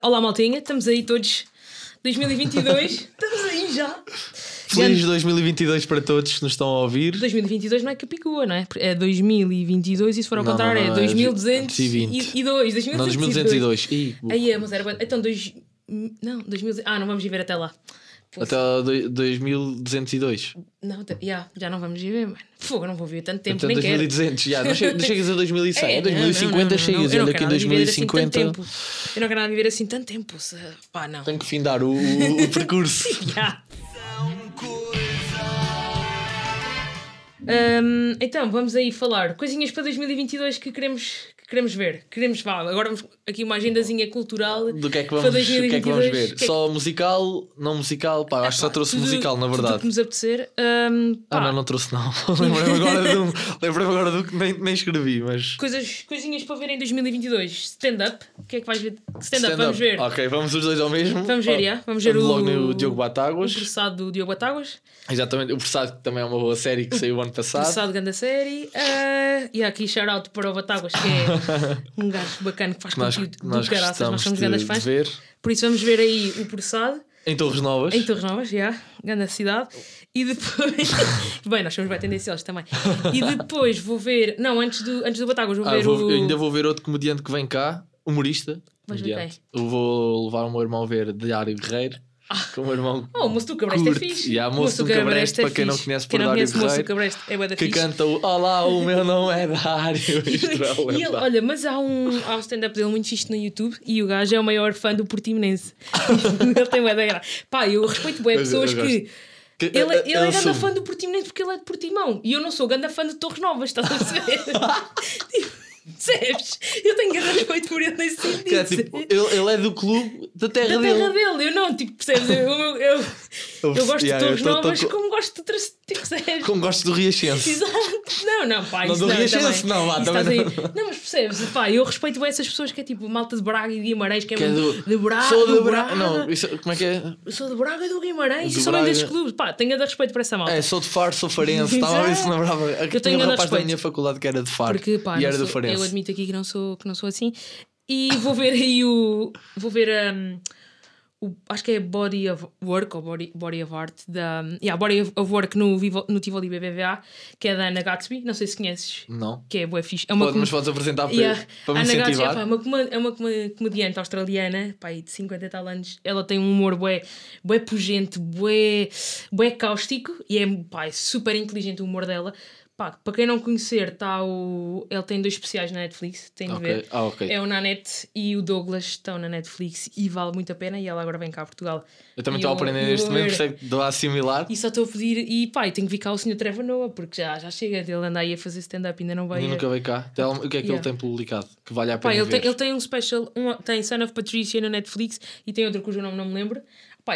Olá, maltinha, estamos aí todos. 2022, estamos aí já. Feliz 2022 para todos que nos estão a ouvir. 2022 não é Capicua, não é? É 2022 e se for ao Não, contrário não, é não, é 2202. 2022. Não, 2202. Ih, Aí é, mas era. Então, dois, não, 2000. Ah, não vamos viver até lá. Até ao 2202. Não, yeah, já não vamos viver, mano. Fogo, eu não vou viver tanto tempo, Até nem quero. 2200. Já, não, che- não chegas a 2100. É, a não, 2050 não, não, não, chegas. eu não Olha quero aqui em nada viver assim tanto 2050. tempo. Eu não quero nada viver assim tanto tempo. se- Pá, não. Tenho que findar o, o, o percurso. Yeah. Hum, então, vamos aí falar coisinhas para 2022 que queremos, que queremos ver. Queremos, vá, agora vamos aqui uma agendazinha cultural. Do que é que para vamos, o que é que vamos 2022. ver? Que é Só musical, não musical? Pá, acho que só trouxe Tudo- musical, na tudo verdade. que nos apetecer. Hum, Ah, não, não trouxe não. Lembrei-me agora de um. Lembrei-me agora do que nem, nem escrevi, mas. Coisas, coisinhas para ver em 2022. Stand-up. O que é que vais ver? Stand-up, Stand-up. vamos ver. Ok, vamos os dois ao mesmo. Vamos ver, já. Vamos ver o- logo no Diogo O Batáguas. processado do Diogo Batáguas. Exatamente, o Pressado que também é uma boa série que saiu ano passado. Processado grande série. Ah, e há aqui shout-out para o Batáguas, que é um gajo bacana que faz nós, conteúdo nós do caraças. Nós somos de, grandes de fãs. ver. Por isso vamos ver aí o processado. Em Torres Novas. Em Torres Novas, já, grande cidade. E depois. Bem, nós somos bem tendenciosos também. E depois vou ver. Não, antes do, antes do Batáguas, vou Ah, ver vou- o. ainda vou ver outro comediante que vem cá, humorista. Ver comediante. Eu vou levar o meu irmão a ver Diário Guerreiro. Que o meu irmão Oh, o Moço do Cabreste é fixe. E há Moço do Cabreste, é para quem não conhece por não Dário Cabreste é que canta o Olá, o meu nome é Dário. É E ele, lendário. olha, mas há um, há um stand-up dele muito fixe no YouTube e o gajo é o maior fã do Portimonense. ele tem bué da graça. Pá, eu respeito bem pessoas que. Que- Ele, ele é ele grande assume. fã do Portimonense porque ele é de Portimão e eu não sou grande fã de Torres Novas, estás a perceber? Tipo, Percebes? Eu tenho respeito por ele nesse sentido. É, tipo, ele, ele é do clube da terra da dele. terra dele, eu não, tipo, percebes? Eu, eu, eu, eu gosto Yeah, de Torres tô- tô Novas com- como gosto de percebes? Como gosto do Riachense. Exato. Não, não, pá, Não do não, Riachense, também. não, lá, também aí- Não, mas percebes, pá, eu respeito bem essas pessoas que é tipo malta de Braga e de Guimarães, que é, Que é do, de Braga. Sou do de Braga. Não, isso, como é que é? Sou de Braga e do Guimarães Do e sou Braga. desses clubes. Pá, tenho a dar respeito para essa malta. É, sou de Faro, sou farense. Estava a ver se lembrava. Eu tenho um rapaz da minha faculdade que era de Faro. Porque, pá, e não era do sou- Farense. eu admito aqui que não sou, que não sou assim. E vou ver aí o. Vou ver um, o. Acho que é Body of Work ou Body, body of Art da. Yeah, Body of Work no, Vivo, no Tivoli BBVA, que é da Ana Gatsby. Não sei se conheces. Não. Que é boa fixe. É uma Pode, com- mas podes apresentar para, Yeah. para me Ana Gatsby incentivar. pá, é uma, coma- é uma coma- comediante australiana, pá, de 50 e tal anos. Ela tem um humor bué, bué pungente, bué, bué cáustico e é, pá, é super inteligente o humor dela. Pá, para quem não conhecer, tá o... ele tem dois especiais na Netflix, tem de ver. Ah, ok. É o Nanette e o Douglas estão na Netflix e vale muito a pena. E ela agora vem cá a Portugal. Eu também estou a aprender neste momento, por é que estou a assimilar. E só estou a pedir, e pá, tenho que vir cá o Sr. Trevor Noah, porque já, já chega. Ele anda aí a fazer stand-up, ainda não vai. Nunca veio cá. Algum- O que é que Yeah. ele tem publicado? Que vale a Pá, pena ele, ver. tem, ele tem um special, um, tem Son of Patricia no Netflix e tem outro cujo nome não me lembro.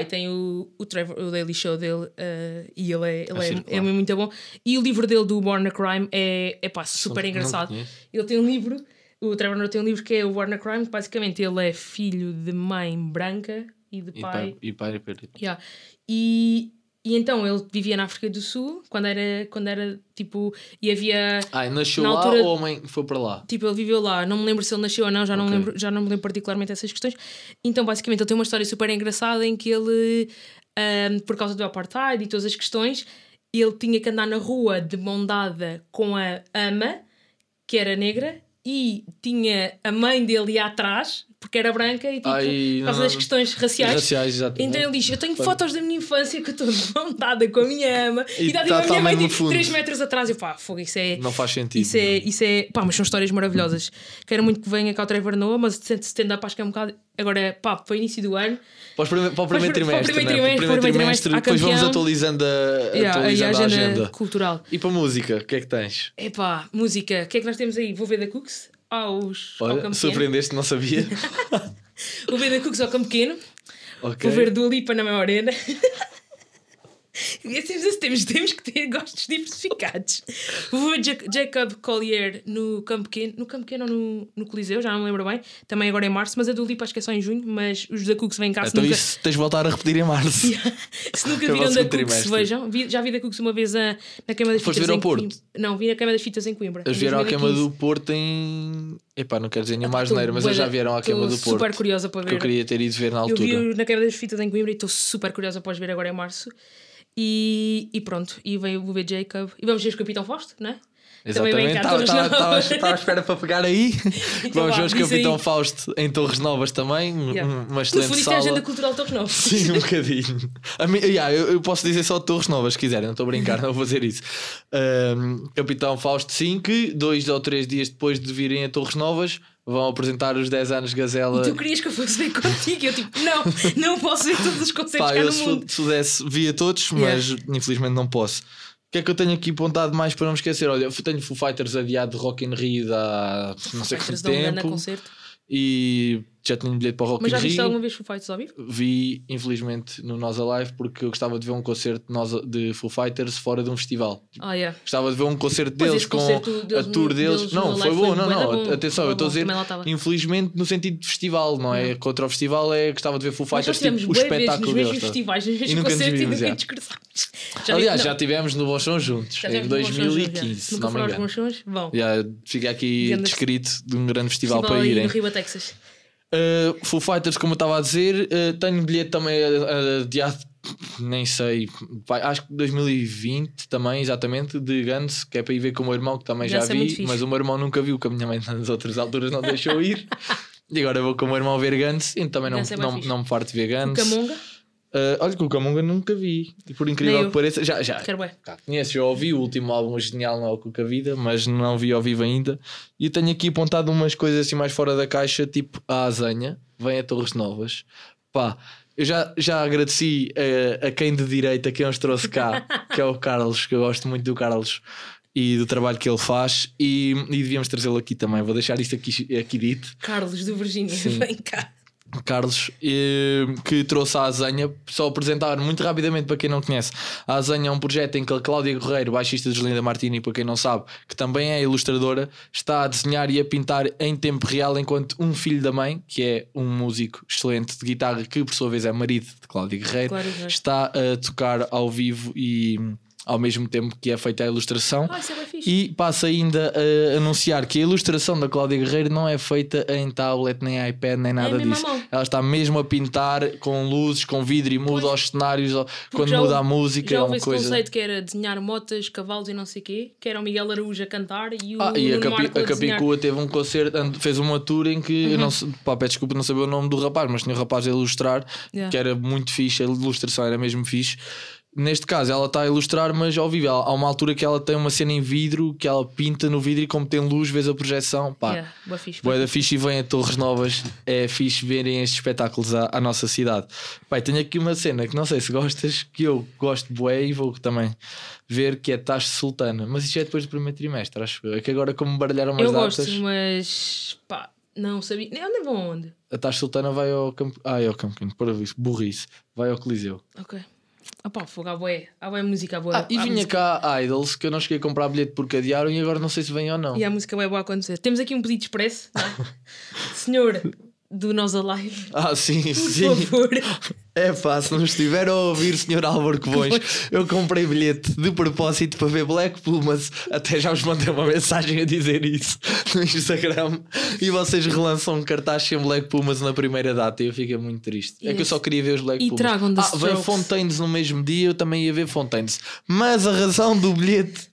E tem o, o, Trevor, o Daily Show dele eh, e ele, é, ele é, é muito bom. E o livro dele do Born a Crime é, é pá, super engraçado. Ele tem um livro, o Trevor Noah tem um livro que é o Born a Crime, que basicamente ele é filho de mãe branca e de pai. pai, e pai, e pai. Yeah. E, e então ele vivia na África do Sul quando era, quando era tipo. E havia. Ah, nasceu Na lá altura- ou a mãe foi para lá? Tipo, ele viveu lá, não me lembro se ele nasceu ou não, já não, me lembro, já não me lembro particularmente dessas questões. Então, basicamente, ele tem uma história super engraçada em que ele, ahm, por causa do apartheid e todas as questões, ele tinha que andar na rua de mão dada com a ama, que era negra, e tinha a mãe dele atrás, porque era branca, e tipo, Ai, por causa não- das questões raciais. Raciais. Então ele diz: Eu tenho fotos da minha infância que eu estou dada com a minha ama E e tipo, tá- a minha tá mãe tipo, fundo. 3 metros atrás. Eu pá, fogo, isso é. Não faz sentido. Isso é, isso é. Pá, mas são histórias maravilhosas. Quero muito que venha cá o Trevor Noah, mas stand-up acho que é um bocado. Agora, pá, para o início do ano. Para o primeiro, para o primeiro Para o trimestre, primeiro né? trimestre, para o primeiro trimestre, depois vamos atualizando a, Yeah, aí a atualizando a agenda, agenda. cultural. E para música, o que é que tens? Epá, música. O que é que nós temos aí? Vou ver da Cooks aos. ao Olha, Campo Pequeno. surpreendeste, não sabia. Vou ver da Cooks ao Campo Pequeno. ok. Vou ver Lipa na minha arena. Temos, temos, temos que ter gostos diversificados. Vou ver Ja- Jacob Collier no Campo Pequeno, no Campo Pequeno ou no, no Coliseu, já não me lembro bem. Também agora em março, mas a do Lipa acho que é só em junho. Mas os da Cook se vêm cá. Então nunca, isso tens de voltar a repetir em março. se nunca É viram da Cooks, vejam. Vi- já vi da Cooks uma vez a, na queima das Foste fitas ver ao em Porto? Coimbra. Não, vi na queima das fitas em Coimbra. Eles vieram à queima 2015. do Porto em. Epá, não quero dizer nenhuma Estou asneira, mas eles já vieram à queima estou do Porto. super curiosa para Que eu ver. queria ter ido ver na Eu altura. vi na queima das fitas em Coimbra e estou super curiosa para os ver agora em março. E, e pronto, e veio vou ver Jacob. E vamos ver o Capitão Fausto, é? Vem Exatamente, estava Novas. à espera para pegar aí. Então Vamos ver os Capitão aí. Fausto em Torres Novas também. Yeah. Uma excelente isto é a sala. agenda cultural de Torres Novos. Sim, um bocadinho. A mim, yeah, eu, eu posso dizer só Torres Novas, se quiserem, não estou a brincar, não vou fazer isso. Um, Capitão Fausto, sim, que dois ou três dias depois de virem a Torres Novas vão apresentar os 10 anos Gazela. E tu querias que eu fosse ver contigo? Eu tipo, não, não posso ver todos os concertos Pá, cá eu no se mundo. se pudesse via todos, mas infelizmente não posso. O que é que eu tenho aqui apontado mais para não me esquecer? Olha, eu tenho Foo Fighters adiado de Rock in Rio há não sei quanto um tempo concerto. e já tinha bilhete para o Rock Mas já viste Rio. alguma vez Foo Fighters ao vivo? Vi, infelizmente, no Nós Alive porque eu gostava de ver um concerto de, Nós- de Foo Fighters fora de um festival. Ah, yeah. Gostava de ver um concerto Pois, deles com concerto deles a tour deles. deles não, foi bom, não, não. bom. Atenção, eu estou a bom, dizer, infelizmente, no sentido de festival, não é? Contra o festival é gostava de ver Foo Fighters, tipo, o nos espetáculo deles. tá? festivais, nos mesmos nos concertos e nunca discursámos. Aliás, já tivemos no Bom juntos, em tivemos no Bons Sons, já. 2015, se não me engano. Já fica aqui descrito de um grande festival, para irem. no Riba, Texas. Uh, Foo Fighters, como eu estava a dizer, uh, tenho bilhete também uh, adiado, nem sei, vai, acho que 2020 também, exatamente, de Guns, que é para ir ver com o meu irmão, que também já Guns é muito vi, mas o meu irmão nunca viu, que a minha mãe nas outras alturas não deixou ir. E agora vou com o meu irmão ver Guns e também não, Guns é não, não me farto de ver O Guns. Uh, olha que o Camunga nunca vi, e por incrível que pareça, já, já, conheço, já ouvi o último álbum genial não é Cuca Vida, mas não vi ao vivo ainda. E tenho aqui apontado umas coisas assim mais fora da caixa, tipo a Azenha, vem a Torres Novas. Pá, eu já, já agradeci a, a quem de direita que nos trouxe cá, que é o Carlos, que eu gosto muito do Carlos e do trabalho que ele faz. E, e devíamos trazê-lo aqui também. Vou deixar isto aqui, aqui dito. Carlos do Virgínia, vem cá. Carlos, que trouxe a Azenha. Só apresentar muito rapidamente para quem não conhece. A Azenha é um projeto em que a Cláudia Guerreiro, baixista de Linda Martini, para quem não sabe, que também é ilustradora, está a desenhar e a pintar em tempo real enquanto um filho da mãe, que é um músico excelente de guitarra, que por sua vez é marido de Cláudia Guerreiro, Cláudia Guerreiro. está a tocar ao vivo e ao mesmo tempo que é feita a ilustração. Ah, é. E passa ainda a anunciar que a ilustração da Cláudia Guerreiro não é feita em tablet, nem iPad, nem nada mesmo à disso. Ela está mesmo a pintar com luzes, com vidro e muda Pois. os cenários quando muda a música. Já é houve uma esse coisa. conceito que era desenhar motas, cavalos e não sei o quê, que era o Miguel Araújo a cantar e o Ah, e a, Capi, a a. Capicua teve um concerto, fez uma tour em que eu não Uhum. pá, peço desculpa não saber o nome do rapaz, mas tinha um rapaz a ilustrar Yeah. que era muito fixe, a ilustração era mesmo fixe. Neste caso, ela está a ilustrar, mas ao vivo, há uma altura que ela tem uma cena em vidro que ela pinta no vidro e, como tem luz, vês a projeção. Pá, Yeah, boa fixe. Boa da fixe e vem a Torres Novas. É fixe verem estes espetáculos à, à nossa cidade. Pai, tenho aqui uma cena que não sei se gostas, que eu gosto de bué e vou também ver, que é Taxe Sultana. Mas isto é depois do primeiro trimestre, acho eu. É que agora, como baralharam umas Eu datas, gosto, mas pá, não sabia. Nem onde vão onde? a Taxe Sultana vai ao Campo. Ah, é ao Campo para isso, burrice. Vai ao Coliseu. Ok. Ah pá, fogo, há bué. Há bué música, há bué. Ah, e há vinha música- cá Idols, que eu não cheguei a comprar bilhete porque adiaram e agora não sei se vem ou não. E há música bué boa a acontecer. Temos aqui um pedido expresso, não é? Senhor do Nós Alive, Ah, sim, por sim. favor. É pá, se não estiver a ouvir, Sr. Álvaro Covões, eu comprei bilhete de propósito para ver Black Pumas. Até já vos mandei uma mensagem a dizer isso no Instagram. E vocês relançam um cartaz sem Black Pumas na primeira data. E eu fico muito triste. É que eu Yes. só queria ver os Black E Pumas. tragam The ah, veio Strokes. Fontaines no mesmo dia, eu também ia ver Fontaines. Mas a razão do bilhete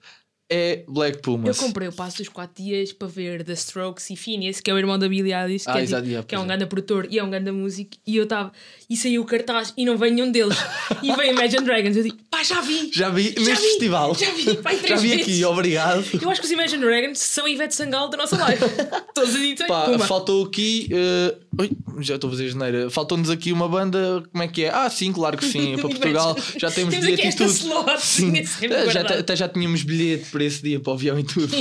é Black Eu Pumas. comprei o passo dos 4 dias para ver The Strokes e Phineas, que é o irmão da Billie Eilish, que, Ah, é, exato, tipo- yeah, que é um é. grande produtor e é um grande músico. E eu estava. E saiu o cartaz e não veio nenhum deles. e veio Imagine Dragons. Eu digo, pá, já vi! Já vi Já neste vi, festival. já vi, pá, em Já três vi vezes. aqui, obrigado. Eu acho que os Imagine Dragons são a Ivete Sangalo da nossa live. Todos a dizer, Pá, pumba. faltou aqui. eh, ui, já estou a fazer geneira. Faltou-nos aqui uma banda. Como é que é? Ah, sim, claro que sim. Para Portugal já temos, Temos bilhete aqui e tudo. slot, Sim. é sempre Eh, já, até já tínhamos bilhete para esse dia para o avião e tudo.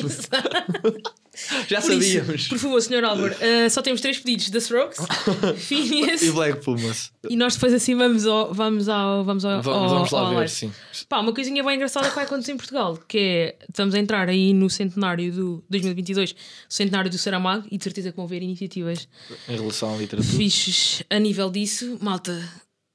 Já Por isso, sabíamos. por favor, Sr. Álvaro, uh, só temos três pedidos: The Strokes, Phineas E Black Pumas. e nós depois assim vamos ao. Vamos ao. Vamos, ao, Vamos, ao- vamos lá ao ver, sim. Pá, uma coisinha bem engraçada que vai acontecer em Portugal, que é, estamos a entrar aí no centenário do 2022, o centenário do Saramago, e de certeza que vão ver iniciativas Em relação à literatura. fixes a nível disso. Malta,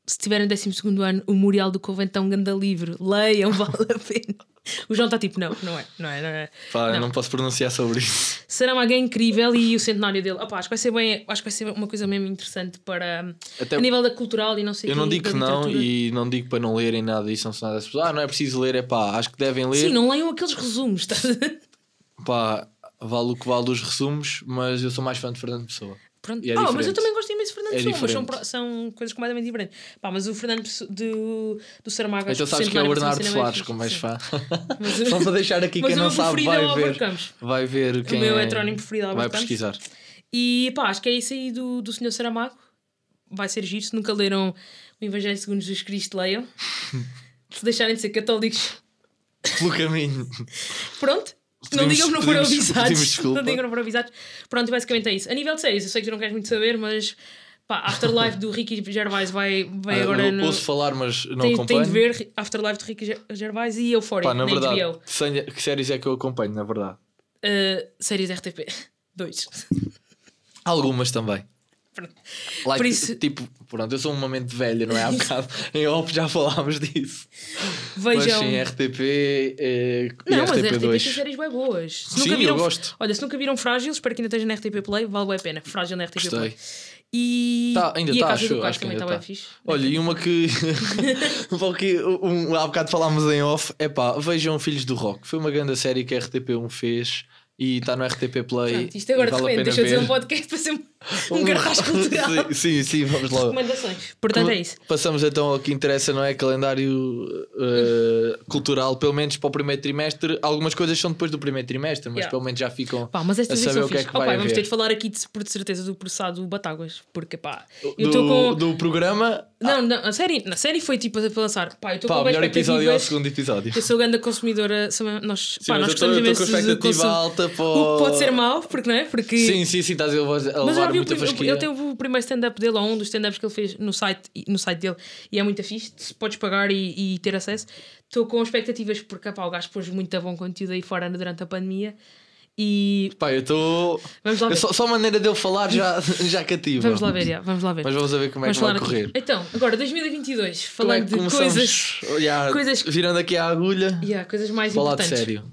se tiverem 12 ano, o Memorial do Convento é um grande livro, leiam, vale a pena. O João está tipo, não, não é, não é, não é. Pá, eu Não. não posso pronunciar sobre isso. Saramago é incrível e o centenário dele, opá, acho que vai ser bem, acho que vai ser uma coisa mesmo interessante para Até a nível da cultural e não sei eu quê, não digo que não e não digo para não lerem nada disso. Não são nada pessoas. Ah, não é preciso ler, é pá, acho que devem ler. Sim, não leiam aqueles resumos, ver? Pá, vale o que vale dos resumos, mas eu sou mais fã de Fernando Pessoa. Pronto. É ah, mas eu também gosto imenso de Fernando É Pessoa, mas são, são coisas completamente diferentes. Pá, mas o Fernando do, do Saramago acho Então sabes que é o Bernardo Soares, como és fã. Mas- Só para deixar aqui quem o não sabe é o vai ver. Vai ver quem meu é. heterónimo preferido é Vai pesquisar. E pá, acho que é isso aí do, do Senhor Saramago. Vai ser giro. Se nunca leram o Evangelho segundo Jesus Cristo, leiam. Se deixarem de ser católicos, Pelo caminho. pronto. Não digam que não foram avisados. Não digam que não foram avisados. Pronto, basicamente é isso. A nível de séries, eu sei que tu não queres muito saber, mas pá, Afterlife do Ricky Gervais vai, vai Ah, agora eu no. ouço falar, mas não tem acompanho. de ver Afterlife de Ricky Ger- Gervais e Euphoria Pá, na verdade, HBO. que séries é que eu acompanho, na verdade? Uh, séries RTP. Dois. Algumas também. Like, Por isso- Tipo, pronto, eu sou uma mente velha, não é? Há bocado em off já falámos disso. Mas Vejam. sim, RTP eh, Não, e mas a RTP tem RTP2. séries bem boas. Se Sim, nunca viram, eu gosto. Olha, se nunca viram Frágil, espero que ainda esteja na RTP Play, vale a pena. Frágil na RTP Play. Gostei. E, Tá, ainda e tá, a Casa acho- acho que ainda está tá. fixe. Olha, e uma que. um que um, há bocado falámos em off. É pá, vejam Filhos do Rock. Foi uma grande série que a RTP1 fez e está no RTP Play. Pronto, isto agora vale de a repente deixa eu dizer um podcast para ser um, um cartaz cultural. sim, sim, sim, vamos lá. Recomendações. Portanto, é isso. Passamos então ao que interessa, não é? Calendário eh, cultural, pelo menos para o primeiro trimestre. Algumas coisas são depois do primeiro trimestre, mas Yeah. pelo menos já ficam Pá, mas a estas aí saber o que é que Oh, vai pá, vamos haver. ter de falar aqui de, por certeza do processado Batáguas. Porque pá, eu do, estou com. do programa. Não, não, a série, na série foi tipo para lançar. Pá, eu estou com o melhor episódio é o segundo episódio. Eu sou grande consumidora. Nós, Sim, pá, nós gostamos eu imenso estou com de expectativa consum- alta para O que pode ser o- mau, porque não é? Porque Sim, sim, sim, estás a levar, Mas eu vi o, muita prim- fasquia. ele tem o primeiro stand-up dele, ou um dos stand-ups que ele fez no site, no site dele, e é muito fixe. se Podes pagar e, e ter acesso. Estou com expectativas, porque pá, o gajo pôs muito bom conteúdo aí fora durante a pandemia. E Pá, eu estou. ver. Só, só a maneira dele falar já, já cativa. Vamos lá ver, já, vamos lá ver. Mas vamos ver como é Vamos que vai falar correr. aqui. Então, agora 2022, Como é falando que de coisas, Já, coisas- Virando aqui a agulha, yeah, coisas mais falar de importantes. sério.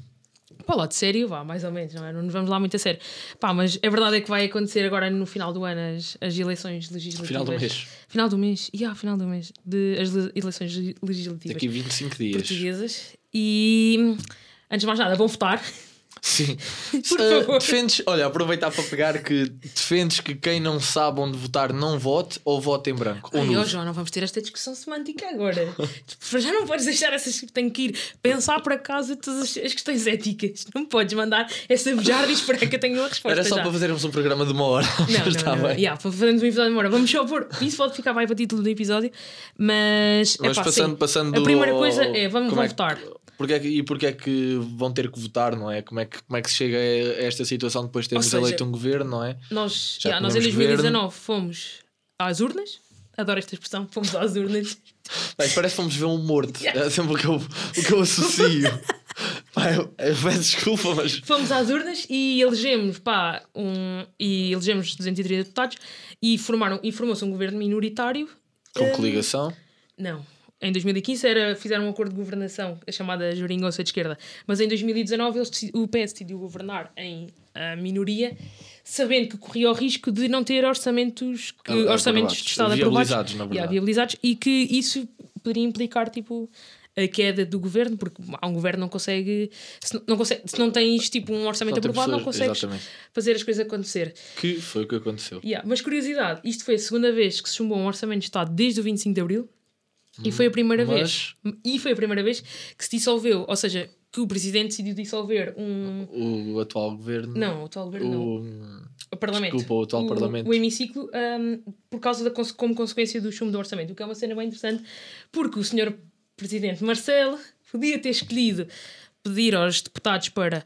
Pá, lá de sério, vá, mais ou menos, não é? Não nos vamos lá muito a sério. Pá, mas a verdade é que vai acontecer agora no final do ano as, as eleições legislativas. Final do mês. Final do mês, yeah, final do mês. De, as le- eleições le- legislativas Daqui 25 dias. portuguesas. E antes de mais nada, vão votar. Sim. Por Uh, favor. defendes, olha, aproveitar para pegar que defendes que quem não sabe onde votar não vote ou vote em branco. Ai, nulo. João, não vamos ter esta discussão semântica agora. Tipo, Já não podes deixar essas. Tenho que ir pensar por acaso todas as, as questões éticas. Não podes mandar essa bujarda e esperar que eu tenha uma resposta. Era só já. para fazermos um programa de uma hora. Não, Mas está não, não. bem. Yeah, para fazermos um episódio de uma hora. Vamos só pôr. Isso pode ficar bem para título do episódio. Mas. Mas epá, passando, sim. passando A primeira coisa é: vamos, vão que- votar. Porque é que, e porque é que vão ter que votar, não é? Como é que, como é que se chega a esta situação depois de termos seja, eleito um governo, não é? Nós, Já yeah, nós em tínhamos 2019 fomos às urnas. Adoro esta expressão. Fomos às urnas. Bem, parece que fomos ver um morto. Yeah. É sempre o que eu, o que eu associo. Pá, eu, eu peço desculpa, mas. Fomos às urnas e elegemos, pá, um, e elegemos 230 deputados e, formaram, e formou-se um governo minoritário. Com Hum, coligação. Não. Em 2015 era, fizeram um acordo de governação, a chamada Joringoça de Esquerda. Mas em 2019 eles, o PS decidiu governar em minoria, sabendo que corria o risco de não ter orçamentos, que- Ah, orçamentos de Estado aprovados. Na verdade. Yeah, viabilizados. E que isso poderia implicar, tipo, a queda do governo, porque há um governo que não consegue se não, não consegue, se não tens tipo um orçamento Não aprovado, não pessoas, consegues exatamente. fazer as coisas acontecer. Que foi o que aconteceu. Yeah, Mas curiosidade, isto foi a segunda vez que se chumbou um orçamento de Estado desde o 25 de Abril e foi a primeira vez Mas- e foi a primeira vez que se dissolveu, ou seja, que o presidente decidiu dissolver um O atual governo. não, o atual governo não, O, o parlamento, desculpa, o atual parlamento. o hemiciclo, um, por causa da como consequência do chumbo do orçamento, o que é uma cena bem interessante, porque o senhor presidente Marcelo podia ter escolhido pedir aos deputados para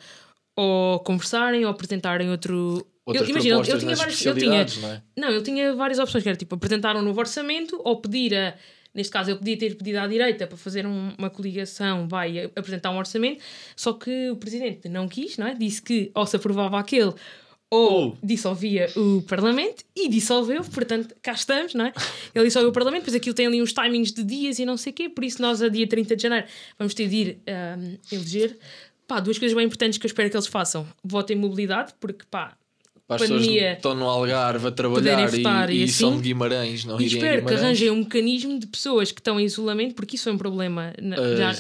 ou conversarem ou apresentarem outro. Outras eu, imagina, ele- propostas tinha várias. Ele tinha, não é? não, ele tinha várias opções, que era tipo apresentar um novo orçamento ou pedir a. Neste caso, ele podia ter pedido à direita para fazer um- uma coligação, vai apresentar um orçamento, só que o presidente não quis, não é? Disse que ou se aprovava aquele ou dissolvia o Parlamento e dissolveu, portanto, cá estamos, não é? Ele dissolveu o Parlamento, pois aquilo tem ali uns timings de dias e não sei o quê, por isso nós, a dia 30 de janeiro, vamos ter de ir ahm, eleger. Pá, duas coisas bem importantes que eu espero que eles façam: voto em mobilidade, porque pá, Para as pessoas que estão no Algarve a trabalhar e, e e são assim. de Guimarães, não E espero que arranjem um mecanismo de pessoas que estão em isolamento, porque isso foi um problema na- Uh, já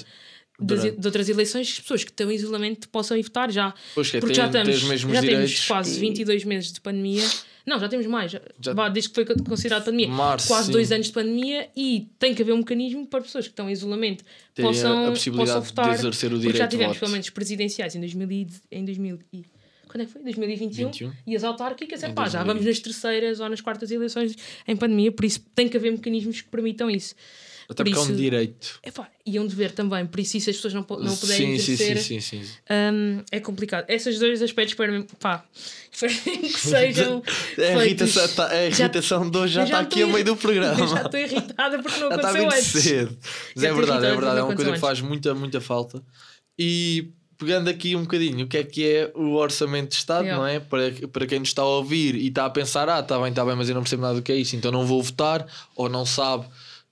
das, de outras eleições, as pessoas que estão em isolamento possam ir votar já. Pois que é, porque têm- já estamos, já temos quase que- 22 meses de pandemia. Não, já temos mais. já- Já- desde que foi considerado pandemia. Março, quase sim. dois anos de pandemia e tem que haver um mecanismo para pessoas que estão em isolamento Terem possam, a possibilidade possam de votar. exercer o porque direito já de tivemos pelo menos presidenciais em 2000 e, em 2000 e, quando é que foi? 2021 21. e as autárquicas, é pá, já 2020. vamos nas terceiras ou nas quartas eleições em pandemia, por isso tem que haver mecanismos que permitam isso. Até por porque é um isso- direito. Epá, e é um dever também, por isso, se as pessoas não, não puderem sim, sim, exercer, sim, sim, sim. hum, é complicado. Esses dois aspectos, espero pá, esperem que sejam. É a irritação, tá- a irritação de hoje já está já aqui a meio do programa. Eu já estou irritada porque não Já está aconteceu muito antes. cedo. Mas Já é verdade, é verdade. É uma coisa que faz muita, muita falta. E pegando aqui um bocadinho, o que é que é o orçamento de Estado, Yeah. não é? Para, para quem nos está a ouvir e está a pensar, ah, está bem, está bem, mas eu não percebo nada do que é isso, então não vou votar, ou não sabe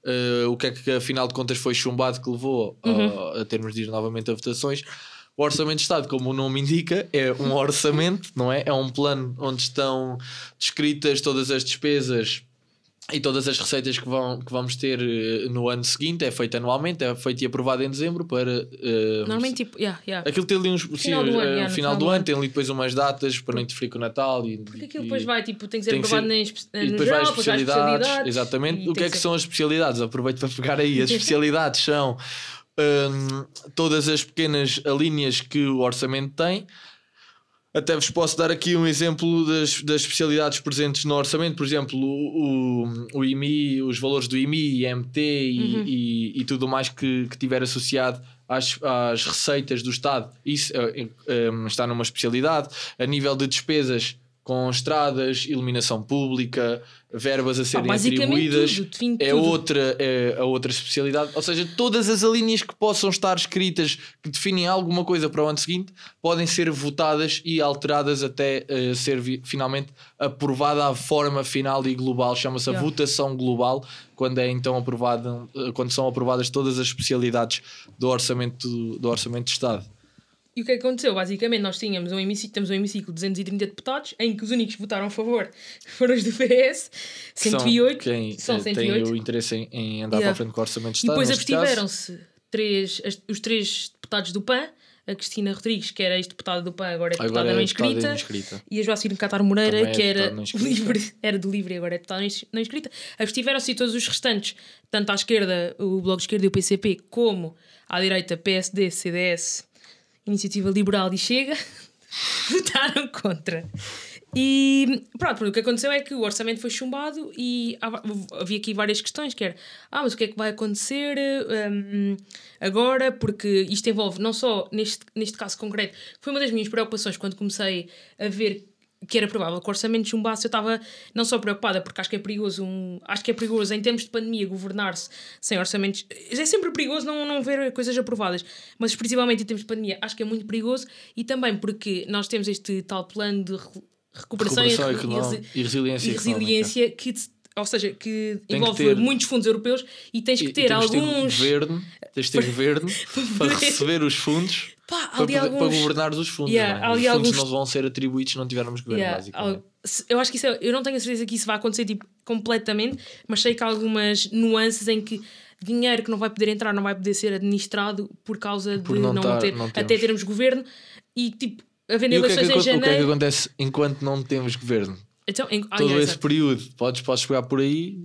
eh, o que é que afinal de contas foi chumbado que levou a- a termos de ir novamente a votações. O Orçamento de Estado, como o nome indica, é um orçamento, não é? É um plano onde estão descritas todas as despesas e todas as receitas que, vão, que vamos ter eh, no ano seguinte. É feito anualmente, é feito e aprovado em dezembro para. eh, Normalmente, tipo, yeah, yeah. Aquilo tem ali uns. sim, Final do eh, ano, yeah, no final do ano, tem ali depois umas datas para não interferir com o Natal. E, Porque aquilo e- depois vai, tipo, tem que ser tem que aprovado ser- nem espe- e depois geral, vai as especialidades, especialidades. exatamente. O que é que ser- são as especialidades? Aproveito para pegar aí. As especialidades são hum, todas as pequenas alíneas que o orçamento tem. Até vos posso dar aqui um exemplo das, das especialidades presentes no orçamento, por exemplo, o, o, o IMI, os valores do IMI, IMT e, Uhum. e, e tudo mais que, que tiver associado às, às receitas do Estado. Isso eh, eh, está numa especialidade. A nível de despesas com estradas, iluminação pública, verbas a Pá, serem basicamente atribuídas tudo, é outra, é a outra especialidade. Ou seja, todas as alíneas que possam estar escritas que definem alguma coisa para o ano seguinte podem ser votadas e alteradas até eh, ser finalmente aprovada a forma final e global. Chama-se a Yeah. votação global, quando é então aprovada, eh, quando são aprovadas todas as especialidades do orçamento do orçamento de Estado. E o que é que aconteceu? Basicamente, nós tínhamos um hemiciclo, temos um hemiciclo de 230 deputados, em que os únicos que votaram a favor foram os do PS, que são 108. quem são eh, 108. tem o interesse em, em andar Yeah. para a frente com o orçamento de E Estado. depois neste caso. abstiveram-se os três deputados do PAN, a Cristina Rodrigues, que era ex-deputada do PAN, agora é deputada Agora não é deputada inscrita, inscrita. e a Joacir Catar Moreira, é que era, não livre, era do Livre e agora é deputada não ins- não inscrita. Abstiveram-se e todos os restantes, tanto à esquerda, o Bloco de Esquerda e o PCP, como à direita, PSD, CDS, Iniciativa Liberal e Chega, votaram contra. E pronto, o que aconteceu é que o orçamento foi chumbado e havia aqui várias questões, que era, ah, mas o que é que vai acontecer hum, agora? Porque isto envolve não só, neste, neste caso concreto, foi uma das minhas preocupações quando comecei a ver que era provável que o orçamento chumbasse, eu estava não só preocupada, porque acho que é perigoso, um, acho que é perigoso em termos de pandemia governar-se sem orçamentos. É sempre perigoso não, não ver coisas aprovadas, mas principalmente em termos de pandemia, acho que é muito perigoso e também porque nós temos este tal plano de re- recuperação, Recuperação e, e resiliência e resiliência que ou seja, que que envolve ter- muitos fundos europeus e tens que E- ter e temos de ter alguns. governo, tens de ter governo para receber os fundos Pá, para, poder- alguns- para governar os fundos. Yeah, não é? Os fundos alguns- não vão ser atribuídos se não tivermos governo, Yeah, basicamente. eu acho que isso é, eu não tenho a certeza que isso vai acontecer tipo, completamente, mas sei que há algumas nuances em que dinheiro que não vai poder entrar não vai poder ser administrado por causa Por de não não, tar- ter, não até termos. governo e tipo, havendo E que, é que, eleições em acon- o que é que janeiro. acontece enquanto não temos governo? Então, em, ah, Todo esse período, podes, podes pegar por aí,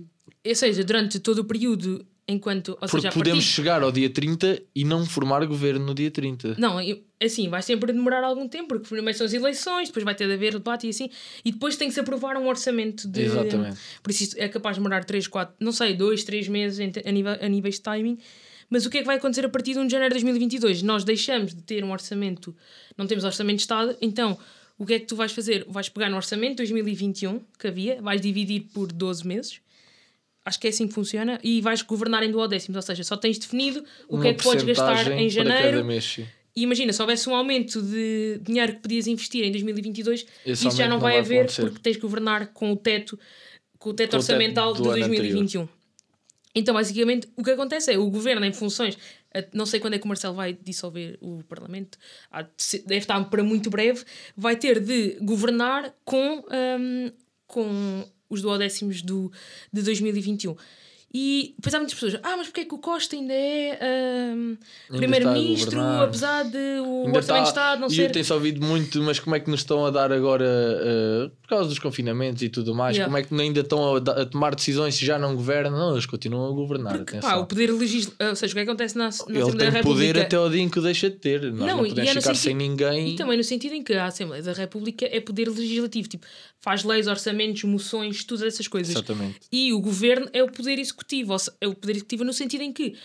Ou seja, durante todo o período, enquanto. Ou porque seja, a podemos partir- chegar ao dia 30 e não formar governo no dia 30. Não, assim, vai sempre demorar algum tempo, porque primeiro são as eleições, depois vai ter de haver debate e assim, e depois tem que se aprovar um orçamento de. Exatamente. Por isso é capaz de demorar 3, 4, não sei, 2, 3 meses a, nível, a níveis de timing. Mas o que é que vai acontecer a partir de 1 de janeiro de 2022? Nós deixamos de ter um orçamento, não temos orçamento de Estado, então o que é que tu vais fazer? Vais pegar no orçamento de 2021 que havia, vais dividir por 12 meses, acho que é assim que funciona, e vais governar em duodécimos, ou seja, só tens definido o Uma que é que podes gastar em janeiro. E imagina, se houvesse um aumento de dinheiro que podias investir em 2022, Esse isso já não não vai vai haver acontecer. porque tens que governar com o teto, com o teto Com o teto orçamental de ano 2021. Então, basicamente, o que acontece é o governo, em funções. Não sei quando é que o Marcelo vai dissolver o Parlamento, deve estar para muito breve. Vai ter de governar com, hum, com os duodécimos do, de 2021. E depois há muitas pessoas, ah, mas porque é que o Costa ainda é Ainda primeiro-ministro, apesar de o Ainda orçamento de Estado não e ser. tem-se ouvido muito, mas como é que nos estão a dar agora, eh, por causa dos confinamentos e tudo mais, Yeah. como é que ainda estão a, a tomar decisões se já não governam? Não, eles continuam a governar. Porque, pá, o poder legislativo, ou seja, o que acontece na, na Ele Assembleia tem da República. poder até ao dia em que o deixa de ter. Nós não, Não, e podemos é no ficar sentido- sem ninguém. E também no sentido em que a Assembleia da República é poder legislativo, tipo, faz leis, orçamentos, moções, todas essas coisas. Exatamente. E o governo é o poder executivo, ou se- é o poder executivo no sentido em que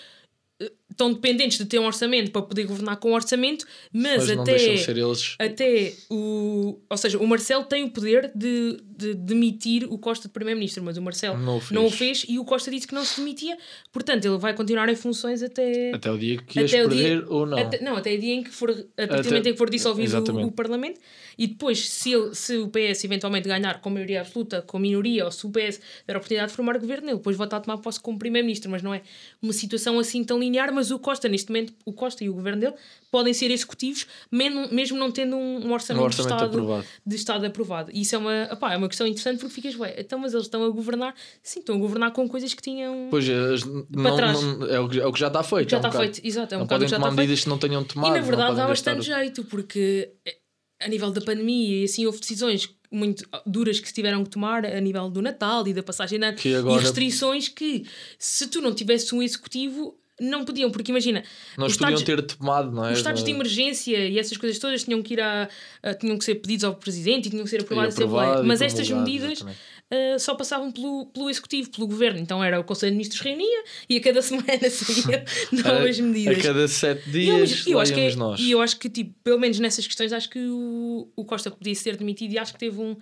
eh, estão dependentes de ter um orçamento para poder governar com um orçamento, mas, Mas até de até o. Ou seja, o Marcelo tem o poder de, de demitir o Costa de Primeiro-Ministro, mas o Marcelo Não o fez. não o fez e o Costa disse que não se demitia, portanto ele vai continuar em funções até. Até o dia que ias o dia- perder ou não. Até, não, até o dia em que for, a partir Até- do momento em que for dissolvido o, o Parlamento e depois, se, ele- se o PS eventualmente ganhar com maioria absoluta, com minoria, ou se o PS der a oportunidade de formar governo, ele depois volta a tomar posse como Primeiro-Ministro, mas não é uma situação assim tão linear. Mas o Costa, neste momento, o Costa e o governo dele podem ser executivos, mesmo, não tendo um, um orçamento, Um orçamento de, Estado, aprovado. de Estado aprovado. E isso é uma, opá, é uma questão interessante porque ficas, ué, então, mas eles estão a governar, sim, estão a governar com coisas que tinham. Pois as- não, é, o que, é o que já está feito. já é um está bocado. feito, exato, é um não podem tomar está feito. medidas que não tenham tomado. E na verdade dá bastante jeito, porque eh, a nível da pandemia e assim houve decisões muito duras que se tiveram que tomar a nível do Natal e da passagem de ano agora- e restrições que se tu não tivesse um executivo não podiam, porque imagina, Nós os podiam estados, ter tomado, não é? os estados de emergência e essas coisas todas tinham que ir a, a- tinham que ser pedidos ao presidente e tinham que ser aprovados aprovado Assembleia. mas estas medidas uh, só passavam pelo, pelo executivo, pelo governo. Então era o Conselho de Ministros reunia e a cada semana saíam novas medidas. A cada sete E eu, dias, eu acho que é- nós. E eu acho que, tipo, pelo menos nessas questões, acho que o, o Costa podia ser demitido e acho que teve um,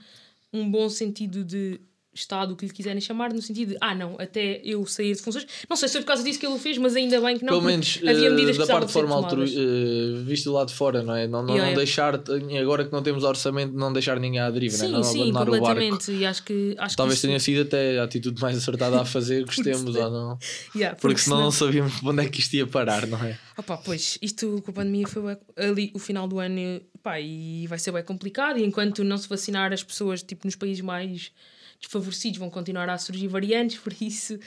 um bom sentido de Estado, o que lhe quiserem chamar, no sentido de, ah, não, até eu sair de funções. Não sei se foi por causa disso que ele o fez, mas ainda bem que não. Pelo porque menos havia eh, medidas da parte de forma altru... tomadas. eh, visto do lado de fora, não é? Não, não, Yeah, não yeah. deixar, agora que não temos orçamento, não deixar ninguém à deriva, Sim, não, é? não sim, abandonar o barco. completamente. E acho que. Acho Talvez que tenha isso, sido até a atitude mais acertada a fazer, gostemos ou não. yeah, Porque senão não sabíamos onde é que isto ia parar, não é? Opa, pois, isto com a pandemia foi ali o final do ano pá, e vai ser bem complicado. E enquanto não se vacinar, as pessoas tipo, nos países mais desfavorecidos vão continuar a surgir variantes, por isso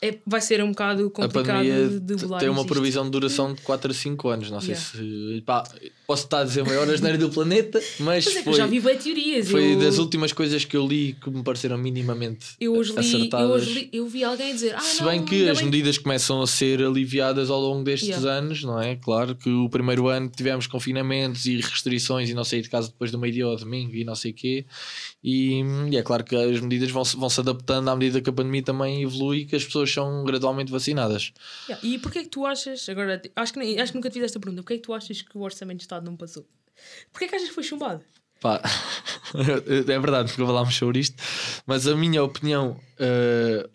é, vai ser um bocado A complicado pandemia de bolar tem uma isto. previsão de duração de 4 a 5 anos. Não sei Yeah. se. Pá, posso estar a dizer maior asneira do planeta, mas é que eu foi, já vi bem teorias. foi eu, das últimas coisas que eu li que me pareceram minimamente eu hoje li, eu acertadas. hoje li, eu vi alguém dizer, ah, Se não, bem que ainda as bem medidas começam a ser aliviadas ao longo destes Yeah. anos, não é? Claro que o primeiro ano tivemos confinamentos e restrições e não sair de casa depois do meio-dia ao domingo e não sei o quê. E, e é claro que as medidas vão, vão se adaptando à medida que a pandemia também evolui e que as pessoas são gradualmente vacinadas. Yeah, E porquê é que tu achas, agora acho que, acho que nunca te fiz esta pergunta, porquê é que tu achas que o Orçamento de Não passou? Porquê é que achas que foi chumbado? Pá, é verdade, nunca falámos sobre isto, mas a minha opinião, eh,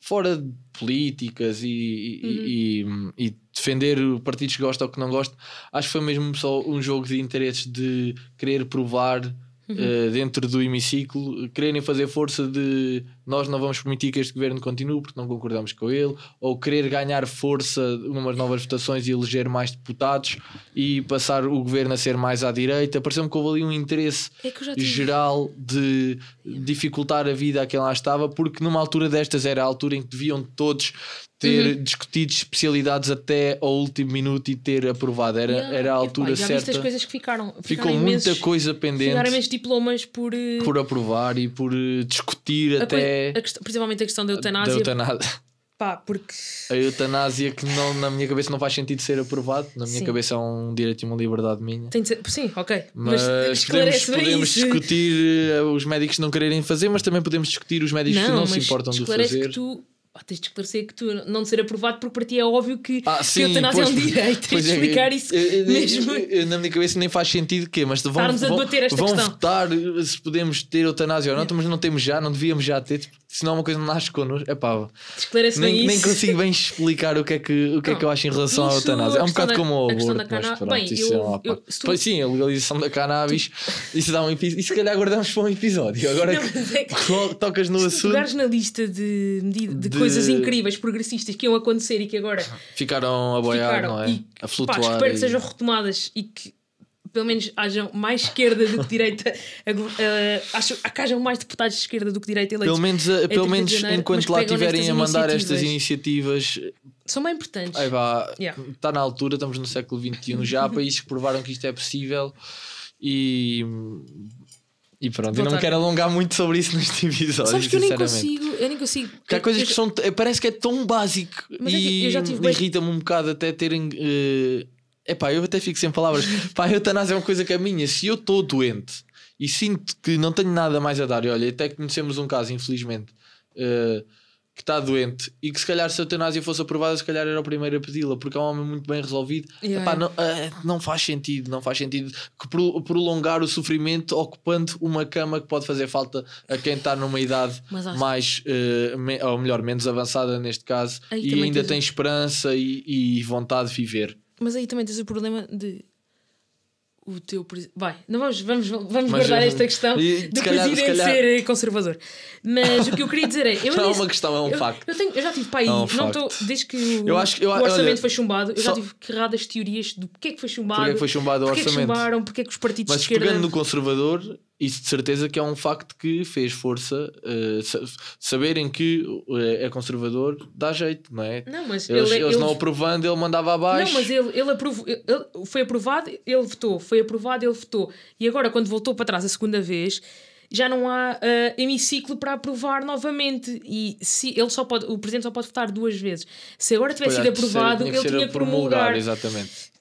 fora de políticas e, e- e- e defender partidos que gostam ou que não gostam, acho que foi mesmo só um jogo de interesses de querer provar. eh, dentro do hemiciclo, quererem fazer força de nós não vamos permitir que este governo continue porque não concordamos com ele, ou querer ganhar força numas novas votações e eleger mais deputados e passar o governo a ser mais à direita. Pareceu-me que houve ali um interesse É geral de dificultar a vida a quem lá estava, porque numa altura destas era a altura em que deviam todos ter Uhum. discutido especialidades até ao último minuto e ter aprovado. Era, Yeah. era a Epá, altura já viste as certa. coisas que ficaram. Ficou ficaram muita imensos- coisa Ficaram pendente imensos diplomas por. eh, por aprovar e por eh, discutir até coi- a questão- principalmente a questão da da eutanásia. eutanásia. Pá, porque. A eutanásia que não, na minha cabeça não faz sentido ser aprovado, na minha Sim. cabeça é um direito e uma liberdade minha. Tem de ser, sim, ok. Mas, podemos, bem podemos isso. discutir eh, os médicos não quererem fazer, mas também podemos discutir os médicos que não se mas importam de fazer. que tu, pá, tens de esclarecer que tu não de ser aprovado porque para ti é óbvio que, Ah, sim, a eutanásia é um pois- direito. Tens pois de é, explicar isso eu- eu- mesmo. eu- na minha cabeça nem faz sentido que, mas vão, Estarmos a vão, debater esta vão questão. votar se podemos ter eutanásia ou não, mas não temos já, não devíamos já ter, tipo, senão uma coisa não nasce connosco. É pá, nem, nem consigo bem explicar o que é que, o que, é que eu acho em relação à eutanásia. É um bocado da- como o a questão da aborto, mas cana- pronto, Bem, isso eu- é uma eu- se tu- Pois sim, a legalização da cannabis, isso dá um episódio. E se calhar guardamos para um episódio. Agora Não, é que- que tocas no Se assunto, pegares na lista de, medida- de, De- coisas incríveis, progressistas que iam acontecer e que agora ficaram a boiar, ficaram não é? e a pá, flutuar. espero que e- sejam retomadas e que pelo menos hajam mais esquerda do que direita, eh, acho que hajam mais deputados de esquerda do que direita eleitos. Pelo menos, 30 pelo menos janeiro, enquanto lá estiverem a mandar estas iniciativas, São bem importantes. aí vá, Yeah. está na altura, estamos no século XXI já, há países que provaram que isto é possível e. E pronto, eu não me quero alongar muito sobre isso neste episódio, Sabes que eu nem consigo, eu nem consigo. Porque há coisas eu- que são. é, Parece que é tão básico Mas é que e eu já tive bem- irrita-me um bocado até terem. É epá, eu até fico sem palavras. Pá, a eutanásia é uma coisa que é minha. Se eu estou doente e sinto que não tenho nada mais a dar, e olha, até conhecemos um caso, infelizmente, eh, que está doente e que se calhar se a eutanásia fosse aprovada, se calhar era o primeiro a pedi-la, porque é um homem muito bem resolvido. Yeah, Epá, yeah. não, eh, não faz sentido, não faz sentido que pro- prolongar o sofrimento ocupando uma cama que pode fazer falta a quem está numa idade acho- mais, eh, me- ou melhor, menos avançada neste caso, Aí e ainda tem esperança e, e vontade de viver. Mas aí também tens o problema de o teu presi- vai, não vamos, vamos, vamos Mas, guardar esta questão e, do calhar- se presidente calhar- ser conservador. Mas o que eu queria dizer é, eu Não é uma questão, é um eu, facto. Eu, tenho, eu já tive para aí, É um não estou desde que o, Eu acho eu- o orçamento olha, foi chumbado, eu já só- tive erradas teorias do porque é que foi chumbado, Porque é que foi chumbado o porque é que orçamento? chumbaram, porque é que os partidos Mas de esquerda pegando no conservador, isso de certeza que é um facto que fez força. sa- saberem que eh, é conservador dá jeito, não é? Não, mas Eles, ele, eles ele- não aprovando, ele mandava abaixo. Não, mas ele, ele, aprovou, ele- foi aprovado, ele votou, foi aprovado, ele votou. E agora, quando voltou para trás a segunda vez, já não há ah, hemiciclo para aprovar novamente. E se ele só pode, o presidente só pode votar duas vezes. Se agora tivesse Pois, sido aprovado, tinha ele ser tinha que promulgar. promulgar, exatamente.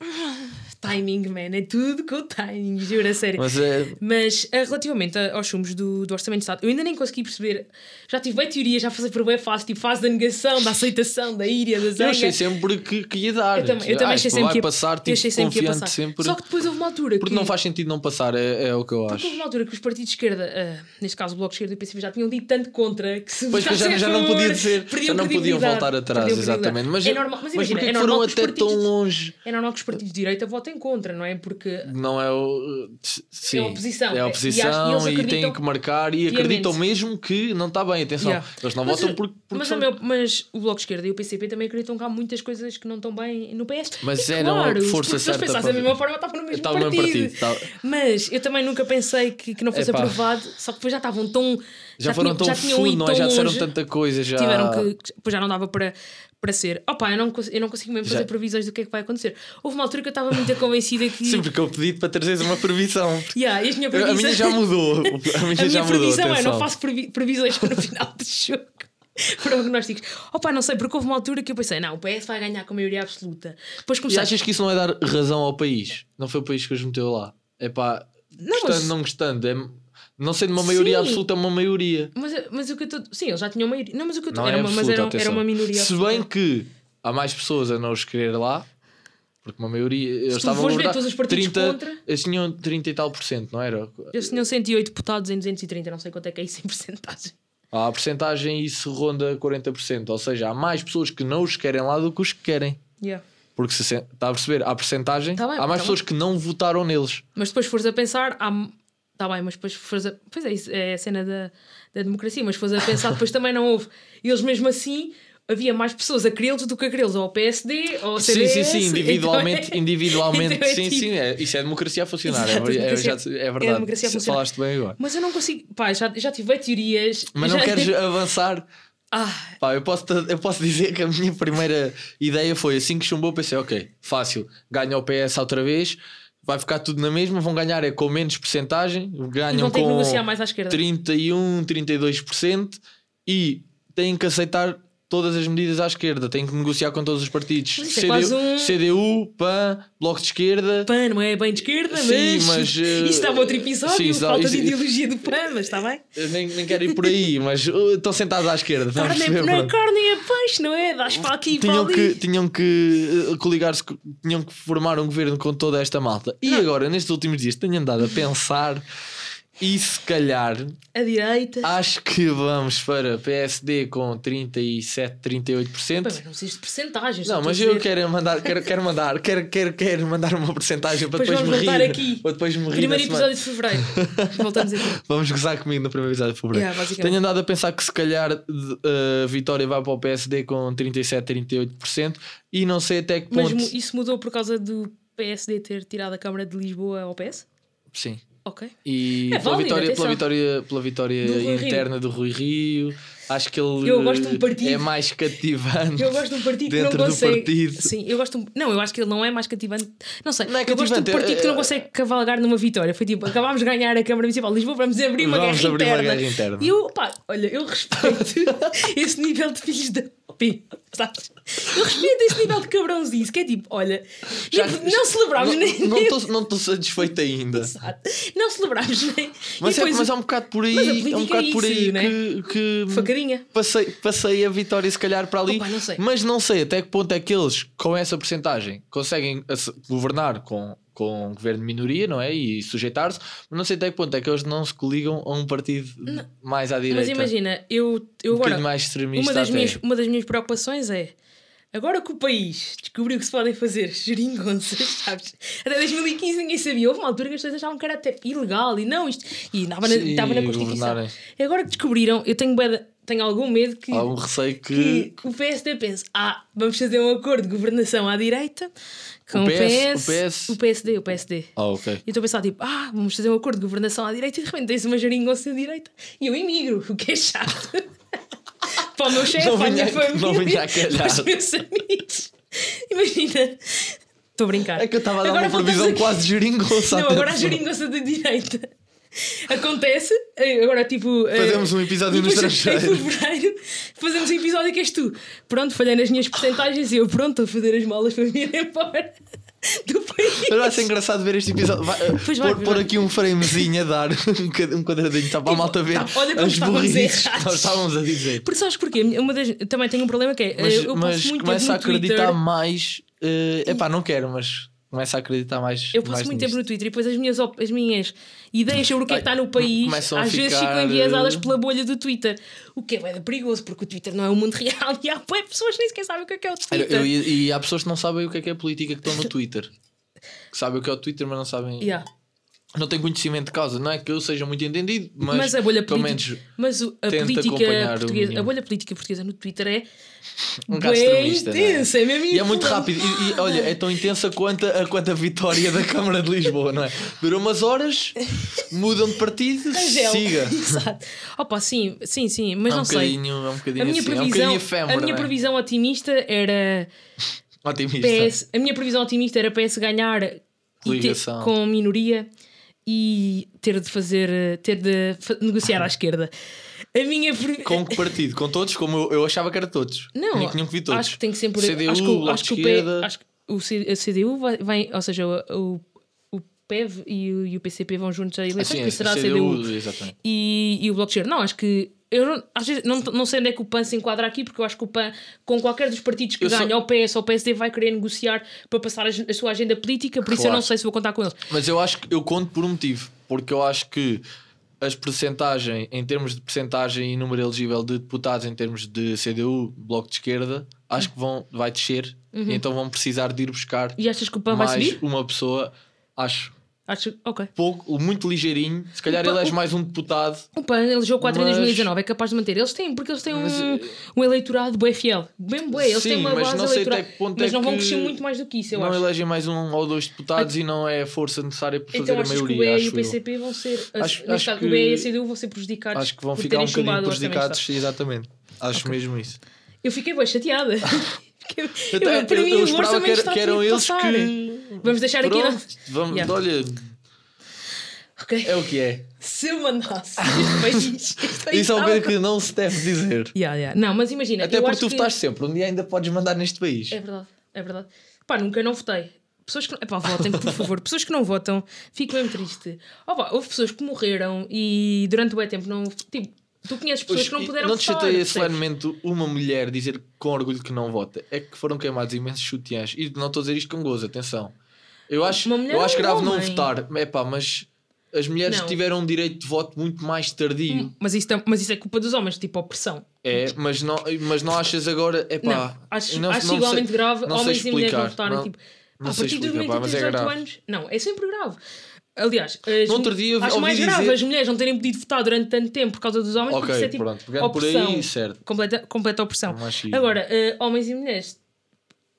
Timing, man, é tudo com o timing, juro, a sério. Mas é. Mas ah, relativamente a- aos chumos do, do Orçamento de Estado, eu ainda nem consegui perceber. Já tive bem teorias, já fazer por bem fácil, tipo fase da negação, da aceitação, da íria, da Eu zanga. achei sempre que, que ia dar. Eu também, eu também Ah, achei isto sempre vai que ia, passar, eu tipo, achei sempre que ia passar. sempre. Só que depois houve uma altura Porque que. não faz sentido não passar, é, é o que eu Porque acho. houve uma altura que os partidos de esquerda, ah, neste caso o Bloco de Esquerda e o PCP, já tinham dito tanto contra que se Pois que já, já não podia dizer, já não podiam voltar atrás, exatamente. Mas, é normal, mas mas imagina, porquê é foram normal os até tão longe? É normal que os partidos de direita votem contra, não é? Porque Não é o. Sim, É a oposição, É é. a oposição e e, têm que marcar e acreditam mesmo que não está bem. Atenção, Yeah. eles não Mas, votam porque. porque mas, são- o meu- mas o Bloco de Esquerda e o PCP também acreditam que há muitas coisas que não estão bem no PS. Mas E eram a claro, força se eles certa pensassem da mesma forma, estavam no mesmo Estava no partido. mesmo partido, estava- Mas eu também nunca pensei que, que não fosse Epá. aprovado, só que depois já estavam tão. Já, foram tinham- tão já fundo, não é? Já disseram tanta coisa. Já... Tiveram que. Depois já não dava para, para ser. Opa, eu não, eu não consigo mesmo fazer Já. previsões do que é que vai acontecer. Houve uma altura que eu estava muito convencida que. Sim, porque eu pedi para trazeres uma previsão. Yeah, e as minhas A minha já mudou. A minha, A minha já mudou. previsão é: não faço previ- previsões para o final do jogo. Prognósticos. Opa, não sei, porque houve uma altura que eu pensei: não, o PS vai ganhar com a maioria absoluta. Depois E comecei. achas que isso não é dar razão ao país? Não foi o país que os meteu lá. É pá, Não, gostando, mas- não gostando. É, não sendo uma maioria Sim. absoluta, é uma maioria. Mas, mas o que eu estou. Sim, eles já tinham maioria. Não, mas o que eu estou. Era, é uma, absoluta, era, atenção. era uma minoria. Se absoluta. bem que há mais pessoas a não os querer lá, porque uma maioria. Eles tu estavam fores a ver os partidos 30, contra- Eles tinham 30 e tal por cento, não era? Eles tinham 108 deputados em 230, não sei quanto é que é isso em porcentagem. Há a porcentagem isso ronda 40%. Ou seja, há mais pessoas que não os querem lá do que os que querem. Yeah. Porque se está a perceber, há porcentagem, Tá bem, há mais tá pessoas que não votaram neles. Mas depois fores a pensar, há. Está bem, mas depois fores a. Pois é, isso é a cena da, da democracia, mas fores a pensar, depois também não houve. Eles mesmo assim, havia mais pessoas a querê-los do que a querê-los ao PSD, ao Sim, CDS. sim, sim, individualmente, então é- individualmente, então é sim, tipo- sim, é, isso é democracia a funcionar, é, Exato, é, democracia- já- é é a verdade. democracia a funcionar. Falaste bem agora. Mas eu não consigo. Pá, já, já tive teorias. Mas já... não queres avançar? Ah, Pá, eu posso, eu posso dizer que a minha primeira ideia foi assim que chumbou, pensei, ok, fácil, ganha o PS outra vez, vai ficar tudo na mesma, vão ganhar é com menos porcentagem, e ganham que com negociar mais à esquerda. 31, 32% e têm que aceitar todas as medidas à esquerda, tem que negociar com todos os partidos. Isso é CDU, quase um- CDU, PAN, Bloco de Esquerda. PAN não é bem de esquerda, Sim, mas. mas, Isto estava outro episódio, sim, falta isso- de ideologia do PAN, mas está bem. Nem, nem quero ir por aí, mas uh, estão sentados à esquerda. Carne é, perceber, não é carne é peixe, não é? Dás para aqui e para tinham ali. que, tinham que uh, coligar-se, co- tinham que formar um governo com toda esta malta. E agora, nestes últimos dias, tenho andado a pensar e se calhar A direita. acho que vamos para PSD com 37, 38%. Pá, mas não precisas de porcentagens. Não, mas eu quero mandar, quero, quero mandar, quero, quero, quero mandar uma porcentagem para Depois me rir. aqui. Para depois me Primeiro semana. episódio de fevereiro. Voltamos aqui. Vamos gozar comigo no primeiro episódio de fevereiro. Yeah. Tenho andado a pensar que se calhar uh, a vitória vai para o PSD com 37, 38% e não sei até que Mas ponto. mu- isso mudou por causa do PSD ter tirado a Câmara de Lisboa ao PS? Sim. Ok. E É pela, válido, vitória, pela vitória, pela vitória Do Rui Rio. interna do Rui Rio, acho que ele Eu gosto de um partido- é mais cativante. Eu gosto de um partido que não dentro do consegue. partido. Sim, eu gosto. um- Não, eu acho que ele não é mais cativante. Não sei. Não é eu gosto de um cativante, partido é- que não é- consegue cavalgar numa vitória. Foi tipo, acabámos de ganhar a Câmara Municipal de Lisboa, vamos abrir uma Vamos guerra abrir uma interna. guerra interna. E eu, pá, olha, eu respeito esse nível de filhos da. P, sabes? Eu respeito esse nível de cabrãozice, que é tipo, olha, Já- não celebrámos não, nem. não nem- estou não estou satisfeito ainda. Não celebrámos nem. Mas, é, mas é um bocado por aí, é um política bocado é por isso, aí né? que, que facadinha. passei, passei a vitória se calhar para ali. Opa, não. Mas não sei até que ponto é que eles, com essa porcentagem, conseguem governar com, com um governo de minoria, não é? E sujeitar-se, mas não sei até que ponto é que eles não se coligam a um partido mais à direita. Mas imagina, eu, eu um agora. mais extremista Uma das, até. minhas, uma das minhas preocupações é agora que o país descobriu que se podem fazer geringonças, sabes? Até 2015 ninguém sabia. Houve uma altura que as pessoas achavam que era até ilegal e não, isto e estava na, Sim, estava na Constituição. E agora que descobriram, eu tenho, tenho algum medo que, Há um receio que, que o PSD pense: ah, vamos fazer um acordo de governação à direita com O PS, PS, o PS. o PSD, o PSD. Ah, ok. E eu estou a pensar, tipo, ah, vamos fazer um acordo de governação à direita e de repente tens uma geringonça à direita e eu emigro, o que é chato. Para o meu chefe, para a minha família, não vinha a calhar. para os meus amigos. Imagina. Estou a brincar. É que eu estava a dar Agora uma previsão quase geringonça. Não, agora a geringonça da direita. Acontece, eh, agora tipo. eh, Fazemos um episódio no estrangeiro. Em fevereiro, fazemos um episódio que és tu. Pronto, falhei nas minhas porcentagens e eu pronto a fazer as malas para me ir embora do país. Mas vai ser engraçado ver este episódio. Vai, uh, Pois vai, pôr, aqui um framezinho a dar um quad- quadradinho, está para a malta ver tá, olha como as estávamos burrices que nós estávamos a dizer. Porque sabes porquê? Uma das, também tenho um problema que é. Mas, eu, mas muito começa a acreditar Twitter. mais. É epá, não quero, mas começa a acreditar mais. Eu passo mais muito nisto. tempo no Twitter e depois as minhas, as minhas ideias sobre o que é que está no país começam às vezes ficar, ficam enviesadas eh, pela bolha do Twitter. O que é perigoso, porque o Twitter não é o mundo real e há pessoas que nem sequer sabem o que é que é o Twitter. eu- e, e há pessoas que não sabem o que é que é política que estão no Twitter. Que sabem o que é o Twitter, mas não sabem. Yeah. Não têm conhecimento de causa. Não é que eu seja muito entendido, mas, Mas, a bolha pelo menos mas a política portuguesa, a bolha política portuguesa no Twitter é um bem é? intensa, é mesmo E é muito rápido. E, e, olha, é tão intensa quanto a, quanto a vitória da Câmara de Lisboa, não é? Dura umas horas, mudam de partido, Angel. siga. Exato. Opa, sim, sim, sim, mas É um não sei. é um bocadinho A minha assim, é um previsão, bocadinho efêmero, a minha é? previsão otimista era Otimista. PS, a minha previsão otimista era PS ganhar ter, com minoria e ter de fazer, ter de negociar à esquerda. A minha Com que partido? Com todos? Como eu, eu achava que era todos. não, Tinha, tinham que vir todos. acho que tem que sempre CDU, acho que, acho que o P- acho que o a CDU vai, vai- ou seja, o, o PEV e o, e o PCP vão juntos a eleições, Assim, será a CDU, CDU e, e o Bloco de Esquerda. Não, acho que eu não, às vezes, não, não sei onde é que o PAN se enquadra aqui, porque eu acho que o PAN, com qualquer dos partidos que Eu só- ganha, ou o PS ou o PSD, vai querer negociar para passar a, a sua agenda política, por isso eu Claro. não sei se vou contar com eles. Mas eu acho que eu conto por um motivo, porque eu acho que as percentagem, em termos de percentagem e número elegível de deputados em termos de CDU, Bloco de Esquerda, acho que vão, vai descer e então vão precisar de ir buscar E achas que o PAN Uhum. vai mais subir? uma pessoa, acho Acho, ok. pouco, muito ligeirinho, se calhar PAN- elege mais um deputado. O PAN elegeu 4 Mas- em 2019, é capaz de manter. Eles têm, porque eles têm um, Mas, eh, um eleitorado bem fiel. Bem bué, eles Sim, têm uma mas base não sei eleitoral. até que ponto mas é não vão crescer muito mais do que isso, eu não acho. elegem mais um ou dois deputados e não é a força necessária para fazer Então a achas que o maioria. BE e acho o. PCP vão ser. Acho- Acho, acho que- o BE e a CDU vão ser prejudicados. Acho que vão ficar um bocadinho prejudicados, exatamente. Acho mesmo isso. Eu fiquei bem chateada. Eu, Eu, eu, para eu, mim, eu esperava que, era- que eram eles passar. que. Vamos deixar aqui. Pronto, na- vamos, Yeah. olha, Ok, Ok? É o que é. Se eu mandasse Isso é com- que não se deve dizer. Yeah, yeah. Não, mas imagina. Até porque tu que... votaste sempre. Um dia ainda podes mandar neste país. É verdade, é verdade. Pá, nunca não votei. Pessoas que. Epá, votem, por favor. Pessoas que não votam, fico mesmo triste. Houve pessoas que morreram e durante o tempo não. Tipo, tu conheces pessoas que não puderam não te votar. chateia percebes? solenemente uma mulher dizer com orgulho que não vota. É que foram queimados imensos chutiãs. E não estou a dizer isto com gozo, atenção. Eu acho, eu acho um grave não votar. É pá, mas as mulheres Não. tiveram um direito de voto muito mais tardio. Mas isso, mas isso é culpa dos homens, tipo opressão. É, mas não, mas não achas agora. É pá, não, acho, não, acho não igualmente sei- grave não homens e mulheres não votarem. Não- tipo, não a partir dos explicar, é 18 grave. anos. Não, é sempre grave. Aliás, as No outro dia acho mais grave dizer- as mulheres não terem podido votar durante tanto tempo por causa dos homens, porque Ok, isso é tipo pronto. Pegando por opressão. aí, certo. Completa, completa opressão. Machismo. Agora, eh, homens e mulheres,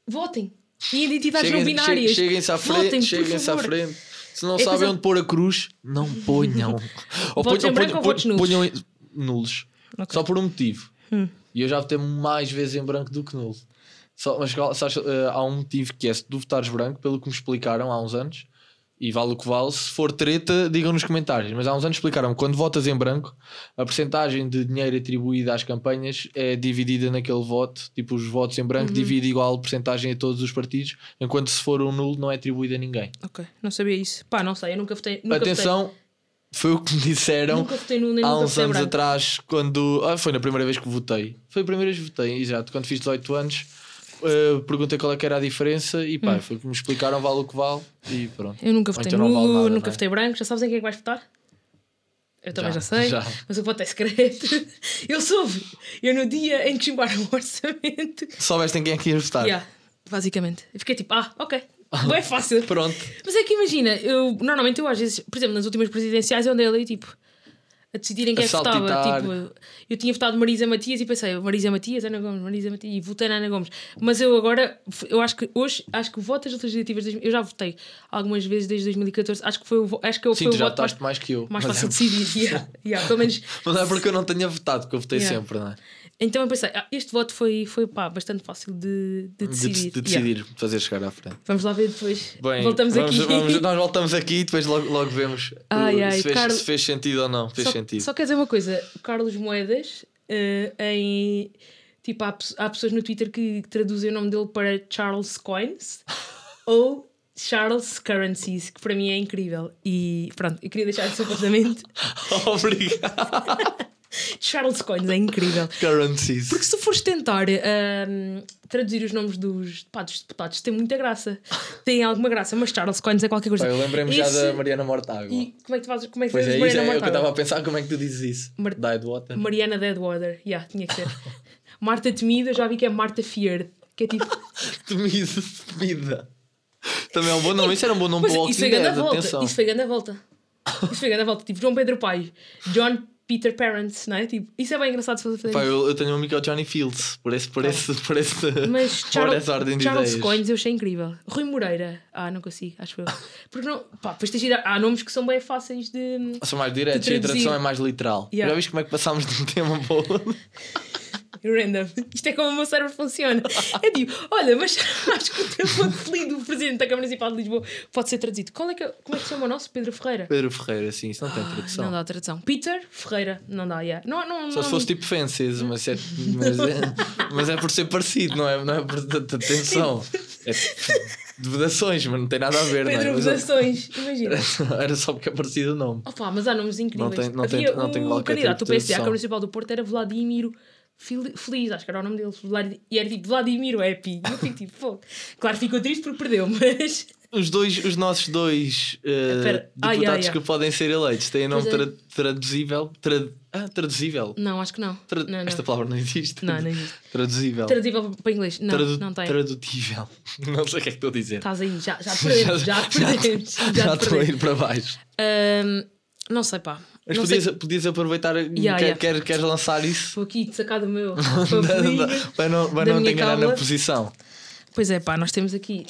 votem. E identidades não Cheguem- binárias. cheguem- Cheguem-se à frente. Cheguem-se à frente. Se não É sabem coisa- onde pôr a cruz, não ponham. ou em branco ou votos nulos? ponham nulos. Ok. Só por um motivo. Hum. E eu já votei mais vezes em branco do que nulo. Só, mas sabes, eh, há um motivo que é se tu votares branco, pelo que me explicaram há uns anos, e vale o que vale, se for treta, digam nos comentários. Mas há uns anos explicaram quando votas em branco, a percentagem de dinheiro atribuída às campanhas é dividida naquele voto, tipo os votos em Uhum. branco divide igual percentagem a todos os partidos, enquanto se for um nulo não é atribuído a ninguém. Ok, não sabia isso. Pá, não sei, eu nunca votei. Nunca Atenção, foi o que me disseram Votei, votei nulo há uns votei anos branco. atrás, quando. Ah, foi na primeira vez que votei. Foi a primeira vez que votei, exato. Quando fiz 18 anos, eh, perguntei qual é que era a diferença e pá, foi que me explicaram, vale o que vale e pronto. Eu nunca votei então vale nunca é? votei branco. Já sabes em quem é que vais votar? Eu também já, Já, sei, já. mas o voto é secreto. Eu soube. Eu no dia em que chumbaram o orçamento. Soubeste em quem é que ias votar? Yeah, basicamente. Eu fiquei tipo, ah, ok. É fácil. Pronto. Mas é que imagina, eu normalmente eu às vezes, por exemplo, nas últimas presidenciais eu andei ali tipo a decidirem quem é que A votava. Tipo, eu tinha votado Marisa Matias e pensei, Marisa Matias, Ana Gomes, Marisa Matias, e votei na Ana Gomes. Mas eu agora, eu acho que hoje, acho que o voto das legislativas, eu já votei algumas vezes desde 2014, acho que foi o, acho que eu Sim, foi tu já voto mais, mais que eu. mais mas, fácil é, decidir. Yeah, yeah, pelo menos. mas não é porque eu não tenha votado, que eu votei Yeah. sempre, não é? Então eu pensei, ah, este voto foi, foi pá, bastante fácil de, de De, decidir. de Yeah. decidir, fazer chegar à frente. Vamos lá ver depois. Bem, Voltamos vamos- aqui. vamos- nós voltamos aqui e depois logo, logo vemos Ai, uh, ai, se, fez, Carlos- se fez sentido ou não. Fez só, sentido. Só quer dizer uma coisa, Carlos Moedas, eh, em. Tipo, há, há pessoas no Twitter que traduzem o nome dele para Charles Coins ou Charles Currencies, que para mim é incrível. E pronto, eu queria deixar esse apontamento. Obrigado. Charles Coins é incrível. Currencies. Porque se tu fores tentar traduzir os nomes dos, pá, dos deputados, tem muita graça. Tem alguma graça, mas Charles Coins é qualquer coisa. Pá, eu lembrei-me já da Mariana Mortágua. E como é que tu fazes? Como é que Pois é, isso Mariana é o que eu Mortágua? estava a pensar, como é que tu dizes isso? Mar- Died water? Mariana Deadwater, yeah, tinha que ser. Marta Temida, eu já vi que é Marta Feared, que é tipo. Temido, temida. Também é um bom nome, isso era um bom nome Mas para o isso Walking Dead, atenção. Isso foi grande a volta. Isso foi grande a volta. Tipo, João Pedro Pai, John Peter Parents, não é? Tipo, isso é bem engraçado se fazer. Pá, eu, eu tenho um amigo que é Johnny Fields, por esse, por esse, por esse, Mas Charles, essa ordem de Charles ideias. Coins eu achei incrível. Rui Moreira, ah, não consigo, acho eu. Porque não, pá, depois tens de ir há nomes que são bem fáceis de. São mais diretos e a tradução é mais literal. Yeah. Já viste como é que passámos de um tema para outro? Random. Isto é como o meu cérebro funciona. É tipo, olha, mas acho que o tempo apelido do presidente da Câmara Municipal de Lisboa pode ser traduzido. Qual é que, como é que se chama o nosso? Pedro Ferreira? Pedro Ferreira, sim, isso não tem Ah, tradução. Não dá tradução. Peter Ferreira, não dá, yeah. não, não, Só não, se fosse tipo Fences, mas é, mas, é, mas é por ser parecido, não é, não é por atenção. É de vedações, mas não tem nada a ver, não é? Pedro Vedações, imagina. Era só porque é parecido o nome. Opa, mas há nomes incríveis. Não tem- não tem- Havia não tem o qualquer candidato do tipo de PSD à. Câmara Municipal do Porto era Vladimiro Feliz, acho que era o nome dele. E era tipo Vladimiro Epi. E eu fico tipo, pô. Claro, ficou triste porque perdeu, mas. Os, dois, os nossos dois Espera. Ai, deputados ai, ai. que podem ser eleitos têm nome é. tra- traduzível. Tra- ah, traduzível. Não, acho que não. Tra- não, não. Esta palavra não existe. Não, não existe. Traduzível. Traduzível para inglês. Não, Tradu- não tem. Tradutível. Não sei o que é que estou a dizer. Estás aí, já, já perdemos, já, perdemos. Já, já te estou a ir para baixo. Ahm, não sei, pá. Mas não podias, sei. podias aproveitar. quer, yeah. quer- queres lançar isso? Estou aqui de sacar do meu. Para não, para não te enganar na posição. Pois é, pá, nós temos aqui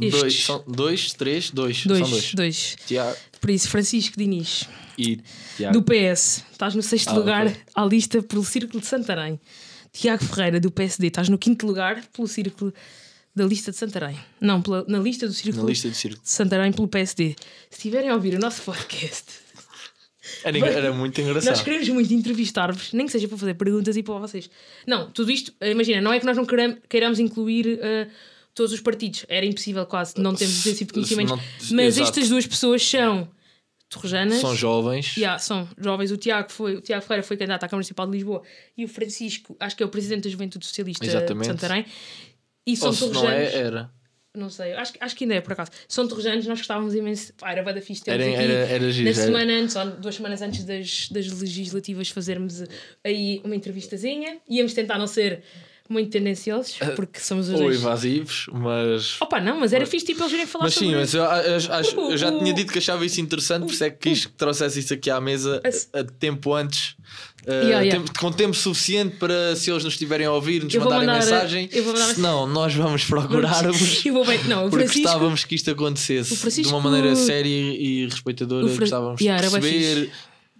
estes. Dois, são dois, três, dois. dois, São dois. dois. Tiago Por isso, Francisco Diniz, e Tiago. do PS, estás no sexto Ah, lugar ok. à lista pelo Círculo de Santarém. Tiago Ferreira, do PSD, estás no quinto lugar pelo Círculo da lista de Santarém. Não, pela- na lista do Círculo Na lista de círculo. de Santarém pelo PSD. Se estiverem a ouvir o nosso podcast, Era, engra- era muito Nós engraçado. queremos muito entrevistar-vos, nem que seja para fazer perguntas e para vocês. Não, tudo isto, eh, imagina, não é que nós não queiram- queiramos incluir eh, todos os partidos. Era impossível quase, não temos esse tipo de conhecimento. Não- Mas exato. estas duas pessoas são torrejanas. São jovens. Yeah, são jovens. O Tiago, foi, o Tiago Ferreira foi candidato à Câmara Municipal de Lisboa e o Francisco, acho que é o presidente da Juventude Socialista Exatamente. de Santarém. E são Ou se não torrejanos. é, era. Não sei, acho, que- acho que ainda é por acaso. São torrejanos, nós gostávamos imenso. Pá, era bada fixe termos Era- aqui era- era giro, na semana antes, ou duas semanas antes das, das legislativas, fazermos aí uma entrevistazinha. Íamos tentar não ser muito tendenciosos, porque somos os Ou dois. invasivos, mas. Opa, não, mas era fixe tipo eles irem falar Mas sim, sobre mas eu, acho- acho- eu já O- tinha dito que achava isso interessante, por isso é que quis que trouxesse isso aqui à mesa a, a tempo antes, uh, Yeah, yeah. tempo- com tempo suficiente para se eles nos estiverem a ouvir, nos Eu mandarem mandar- mensagem. eu mandar- Se não, nós vamos procurar-vos. Eu Porque Francisco. gostávamos que isto acontecesse Francisco- de uma maneira séria e respeitadora. Fra- Gostávamos de perceber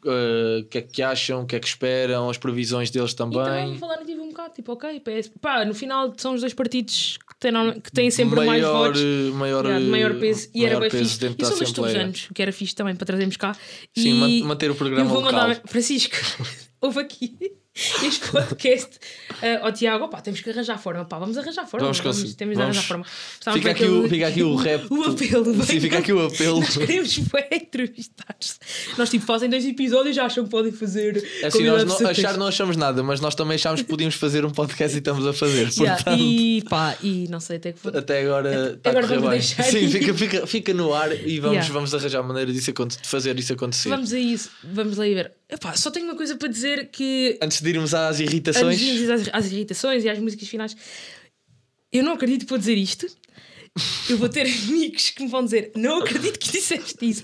uh, o que é que acham, o que é que esperam, as previsões deles E também também. falar tipo um bocado, tipo, ok, PS. Pá, no final são os dois partidos que têm, que têm sempre mais maior, votos. uh, maior, Yeah, maior uh, peso e era bem peso fixe. E da são dos Assembleia. torrejanos, o que era fixe também para trazermos cá. Sim, e man- manter o eu programa vou local. mandar, Francisco, houve aqui este podcast uh, ao Tiago, opá, temos que arranjar forma, pá, vamos arranjar forma. Vamos conseguir. temos de Vamos. arranjar forma. Fica aqui, o, fica aqui o rap. O apelo, Sim, bem, fica aqui o apelo. Nós queremos bué entrevistar-se. Nós tipo fazem dois episódios e já acham que podem fazer. É assim, nós não, achar não achamos nada, mas nós também achámos que podíamos fazer um podcast e estamos a fazer. Yeah, Portanto, e pá, e não sei até que foi. até agora está agora a correr vamos bem. deixar Sim, fica, fica, fica no ar e vamos, Yeah. vamos arranjar maneira disso, de fazer isso acontecer. Vamos a isso, vamos lá ver. Epá, só tenho uma coisa para dizer que Antes de irmos às antes irritações, de irmos às, às irritações e às músicas finais, eu não acredito que vou dizer isto. Eu vou ter amigos que me vão dizer, não acredito que disseste isso.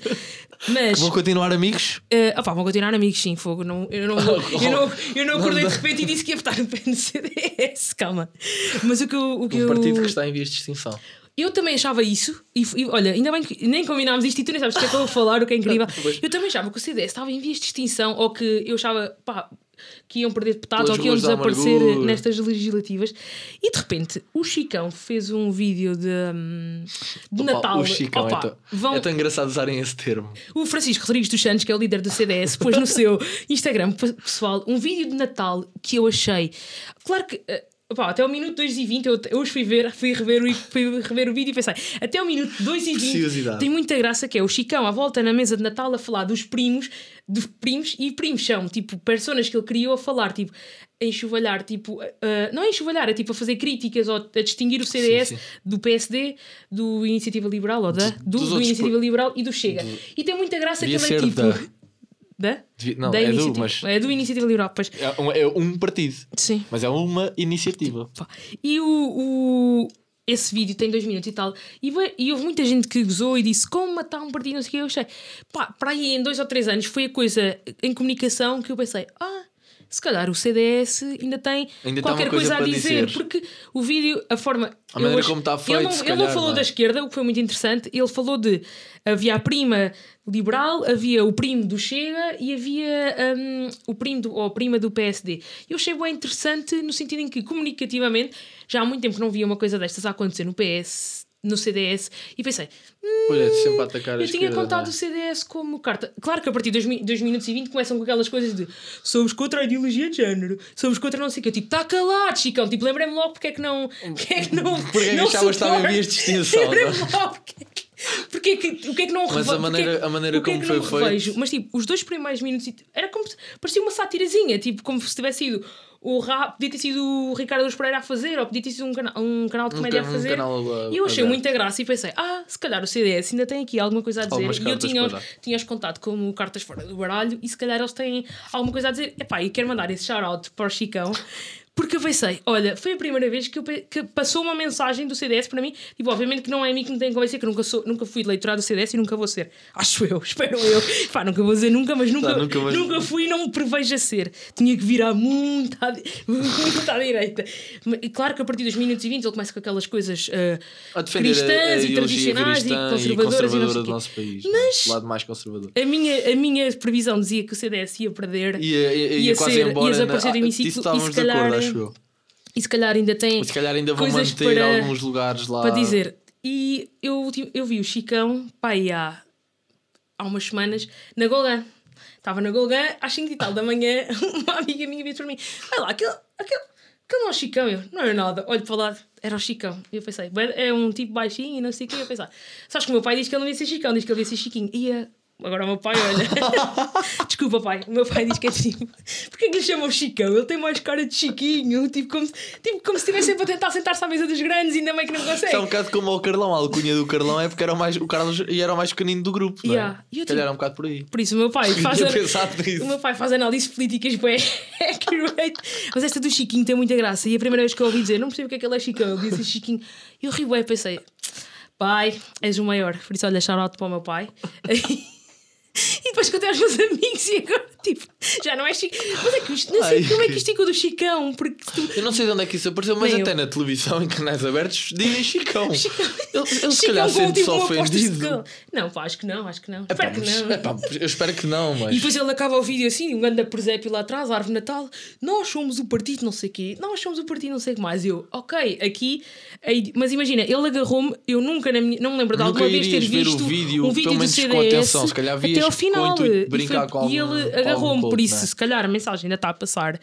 Mas vão continuar amigos? Uh, opá, vão continuar amigos, sim, fogo. Não, eu, não, vou- eu, não, eu não acordei de repente e disse que ia votar no PNCDS, calma. Mas o que eu. O que Um eu, partido que está em vias de extinção. Eu também achava isso, e, e olha, ainda bem que nem combinámos isto e tu nem sabes o que é que eu vou falar, o que é incrível. Eu também achava que o CDS estava em vias de extinção, ou que eu achava, pá, que iam perder deputados ou que iam desaparecer amargura. nestas legislativas. E de repente, o Chicão fez um vídeo de, hum, de Opa, Natal. O Chicão Opa, é, tão, vão- é tão engraçado usarem esse termo. o Francisco Rodrigues dos Santos, que é o líder do CDS, pôs no seu Instagram pe- pessoal um vídeo de Natal que eu achei. Claro que. Até o minuto 2 e 20 eu eu hoje fui ver, fui rever, o, fui rever o vídeo e pensei, até o minuto 2 e 20 Preciosidade. tem muita graça que é o Chicão à volta na mesa de Natal a falar dos primos, dos primos, e primos são tipo personas que ele criou a falar, tipo, a enxovalhar, tipo, eh, não a enxovalhar, é tipo a fazer críticas ou a distinguir o CDS sim. do PSD, do Iniciativa Liberal ou da, do, do Iniciativa Liberal e do Chega. E tem muita graça Devia que ele é tipo. da- Da? Não, da é do, mas- É do Iniciativa Liberal, pois. É um, é um partido, Sim. mas é uma iniciativa. Pá. E o, o- esse vídeo tem dois minutos e tal. E, e houve muita gente que gozou e disse como matar um partido, não sei o que. Eu achei, pá, para aí em dois ou três anos foi a coisa em comunicação que eu pensei, ah. Se calhar o CDS ainda tem Ainda qualquer coisa coisa, a dizer, dizer. porque o vídeo, a forma. A maneira como está ele feito, não, se ele não calhar, falou não é? da esquerda, o que foi muito interessante. Ele falou de. Havia a prima liberal, havia o primo do Chega e havia hum, o primo do, ou a prima do PSD. Eu achei bem interessante no sentido em que, comunicativamente, já há muito tempo que não via uma coisa destas a acontecer no PS, no CDS, e pensei, Olha, sempre a atacar eu tinha contado o é? CDS como carta. Claro que a partir de 2 minutos e 20 começam com aquelas coisas de somos contra a ideologia de género, somos contra não sei o que. Eu tipo, está calado, Chicão. Tipo, lembrei-me logo porque é que não. Porque é que não. Porque é que não achavas que estava em vias de extinção, não é? Lembrei-me logo porque é que- porque que, o que é que não Mas a maneira- que- a maneira o que é como que foi feito-? Mas tipo, os dois primeiros minutos e- era como se, parecia uma satirazinha, tipo, como se tivesse sido o rap, podia ter sido o Ricardo Aruz Pereira a fazer, ou podia ter sido um, cana um canal de Um comédia ca- a um fazer. canal, uh, e eu achei muita graça e pensei, ah, se calhar o CDS ainda tem aqui alguma coisa a dizer. Algumas e eu tinha, para dar. tinha-os contado como cartas fora do baralho e se calhar eles têm alguma coisa a dizer. Epá, e quero mandar esse shout-out para o Chicão. Porque eu pensei, olha, foi a primeira vez que, eu, que passou uma mensagem do CDS para mim. Tipo, obviamente que não é a mim que me tem que convencer, que nunca, sou, nunca fui eleitorado do CDS e nunca vou ser. Acho eu, espero eu. Pá, nunca vou dizer nunca, mas nunca, Tá, nunca nunca, fui e não me prevejo a ser. Tinha que virar muito à, muito à direita. E claro que a partir dos minutos e 20 ele começa com aquelas coisas ah, A defender a- a, cristãs e tradicionais e cristã conservadoras e, não sei conservadora o do nosso país. Mas- O lado mais conservador. A minha, a minha previsão dizia que o CDS ia perder Ia, ia, ia Ia quase ser- embora. ia desaparecer na- do ah, hemiciclo e se calhar- acho eu. e se calhar ainda tem Se calhar ainda vão manter para- alguns lugares lá. para dizer. E eu, eu vi o Chicão, pá, aí há, há umas semanas, na Golã. Estava na Golgã, às 5 e tal da manhã, uma amiga minha veio para mim: Olha lá, aquele, aquele, aquele não é o Chicão. Eu, não era nada. Olho para o lado, era o Chicão. E eu pensei: É um tipo baixinho e não sei o que. Eu pensei: Sabes que o meu pai diz que ele não ia ser Chicão, diz que ele ia ser Chiquinho. E a Agora o meu pai, olha. Desculpa, pai. O meu pai diz que é tipo. Porquê que lhe chamam Chicão? Ele tem mais cara de Chiquinho. Tipo, como se, tipo, como se estivesse sempre a tentar sentar-se à mesa dos grandes e ainda bem que não consegue. É um bocado como o Carlão. A alcunha do Carlão é porque era o, mais, o Carlos e era o mais pequenino do grupo. Não é? Yeah. Eu, Se calhar tipo, era um bocado por aí. Por isso o meu pai faz. A-. O meu pai faz análises políticas bem accurate. Mas esta do Chiquinho tem muita graça. E a primeira vez que eu ouvi dizer, não percebo porque é que ele é Chicão, ele disse Chiquinho. E eu ri bem, pensei, pai, és o maior. Por isso, olha, shout para o meu pai. E depois contei aos meus amigos e agora, tipo, já não é Chico. Mas é que isto, não sei Ai, como é que que- isto ficou do Chicão, porque tu. Eu não sei de onde é que isso apareceu, mas Nem até eu. na televisão, em canais abertos, dizem Chicão. Ele, ele se Chicão calhar sente-se ofendido. Não, pá, acho que não, acho que não. Epá, Espero que mas- não. epá, eu espero que não, mas. E depois ele acaba o vídeo assim, um grande presépio lá atrás, árvore de Natal. Nós somos o partido não sei o quê. Nós somos o partido não sei o que mais. Eu, ok, aqui... aí- mas imagina, ele agarrou-me, eu nunca na minha, não me lembro de Nunca alguma vez ter ver o visto vídeo, um vídeo do CDS com atenção. Se calhar vias até ao final. de E, brincar com e algum- ele algum agarrou-me, por coach, isso, não é? se calhar a mensagem ainda está a passar.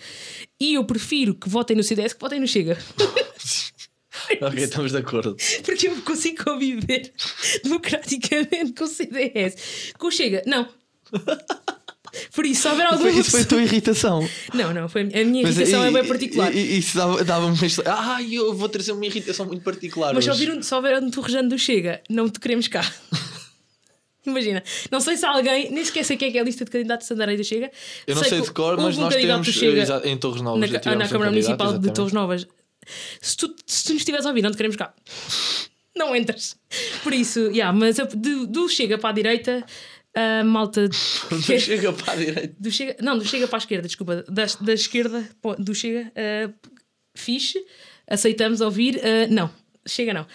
E eu prefiro que votem no CDS que votem no Chega. ok, estamos de acordo. Porque eu consigo conviver democraticamente com o CDS. Com o Chega, não. Por isso, se houver alguma Foi, isso foi a tua irritação. Não, não, foi a minha- Mas, irritação é e- bem particular. E, e, isso dava- dava-me. este- Ah, eu vou trazer uma irritação muito particular. Mas se houver, um, se houver um torrejando do Chega, não te queremos cá. Imagina, não sei se alguém, nem sequer sei quem é que é a lista de candidatos de do Chega. Eu não sei que de cor, mas um nós temos do Chega eh, em Torres Novas. na, na um Câmara candidato, Municipal de exatamente. Torres Novas. Se tu, se tu nos estiveres a ouvir, não te queremos cá. Não entras. Por isso, yeah, mas do, do Chega para a direita, a malta. Não chega para a direita. Do Chega, não, do Chega para a esquerda, desculpa. Da, da esquerda do Chega, uh, fixe, aceitamos ouvir. uh, não, Chega não.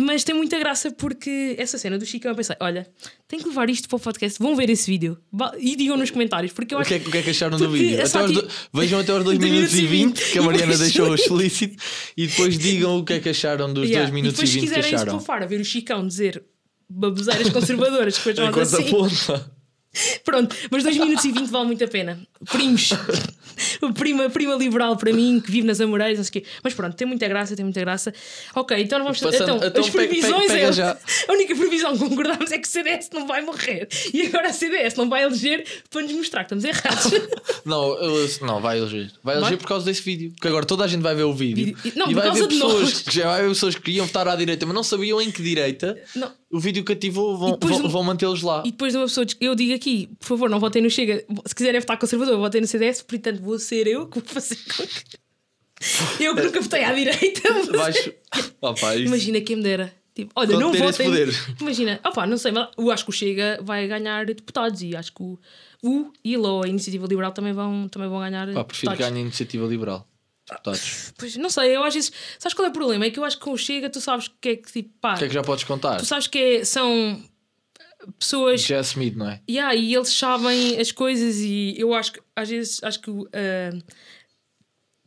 Mas tem muita graça porque essa cena do Chicão eu pensei: olha, tenho que levar isto para o podcast, vão ver esse vídeo e digam nos comentários. Porque eu O acho que, é, o que é que acharam do vídeo? é Até tipo- do- Vejam até aos 2 dois minutos e 20, que a Mariana deixou explícito, e depois digam o que é que acharam dos 2 Yeah, minutos e depois, se 20 que quiserem acharam. estufar a ver o Chicão dizer baboseiras conservadoras, depois nós assim. aponta. Pronto, mas 2 minutos e 20 vale muito a pena. Primos. O prima, prima liberal para mim, que vive nas Amoreiras, não sei o quê. Mas pronto, tem muita graça, tem muita graça. Ok, então vamos Passando- então, então as pega- previsões pega é. já. A única previsão que concordamos é que o CDS não vai morrer. E agora a CDS não vai eleger para nos mostrar que estamos errados. Não, eu- não, vai eleger. Vai eleger Vai? por causa desse vídeo. Porque agora toda a gente vai ver o vídeo. Vídeo- Não, e vai ver pessoas que já vai ver pessoas que queriam votar à direita, mas não sabiam em que direita. Não. O vídeo cativou, vão, vão, vão mantê-los lá. E depois de uma pessoa diz, eu digo aqui, por favor, não votem no Chega. Se quiserem votar conservador, votem no CDS, portanto vou ser eu que vou fazer com que. Eu que nunca votei à direita. mas-. Opa, isso- Imagina quem me dera. Tipo, olha, Quando não votem. poder. Imagina, opá, não sei, mas eu acho que o Chega vai ganhar deputados e acho que o, o ILO a Iniciativa Liberal também vão, também vão ganhar Pá, prefiro que ganhe a iniciativa liberal. Deputados. Pois, não sei, eu às vezes. Sabes qual é o problema? É que eu acho que com o Chega tu sabes que é que tipo, pá, O que é que já podes contar? tu sabes que é- são pessoas Jazz Smith, não é? Yeah, e eles sabem as coisas e eu acho que às vezes acho que ah,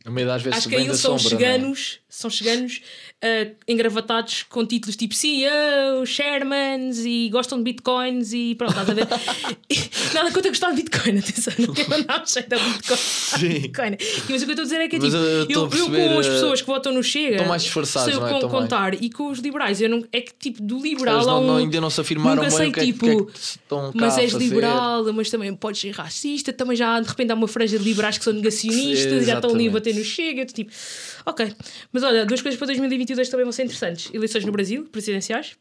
A meio das vezes acho que da eles são sombra. não é? cheganos, são cheganos ah, engravatados com títulos tipo CEO, Shermans e gostam de bitcoins e pronto, estás a ver? E Nada contra gostar de bitcoin, atenção, não quero mandar um cheio da bitcoin. bitcoin. E, Mas o que eu estou a dizer é que Mas tipo, eu- eu eu, com as pessoas que votam no Chega estão mais disfarçados, sei eu não é? con- Estão mais- contar e com os liberais, eu não, é que tipo do liberal Eles não, um, não- ainda não se afirmaram nunca bem sei, o que, é que- tipo, que é que estão mas és liberal, mas também podes ser racista, também já de repente há uma franja de liberais que são negacionistas, já estão ali a bater no chega, tipo, ok. Mas olha, duas coisas para 2022 também vão ser interessantes: eleições no Brasil, presidenciais.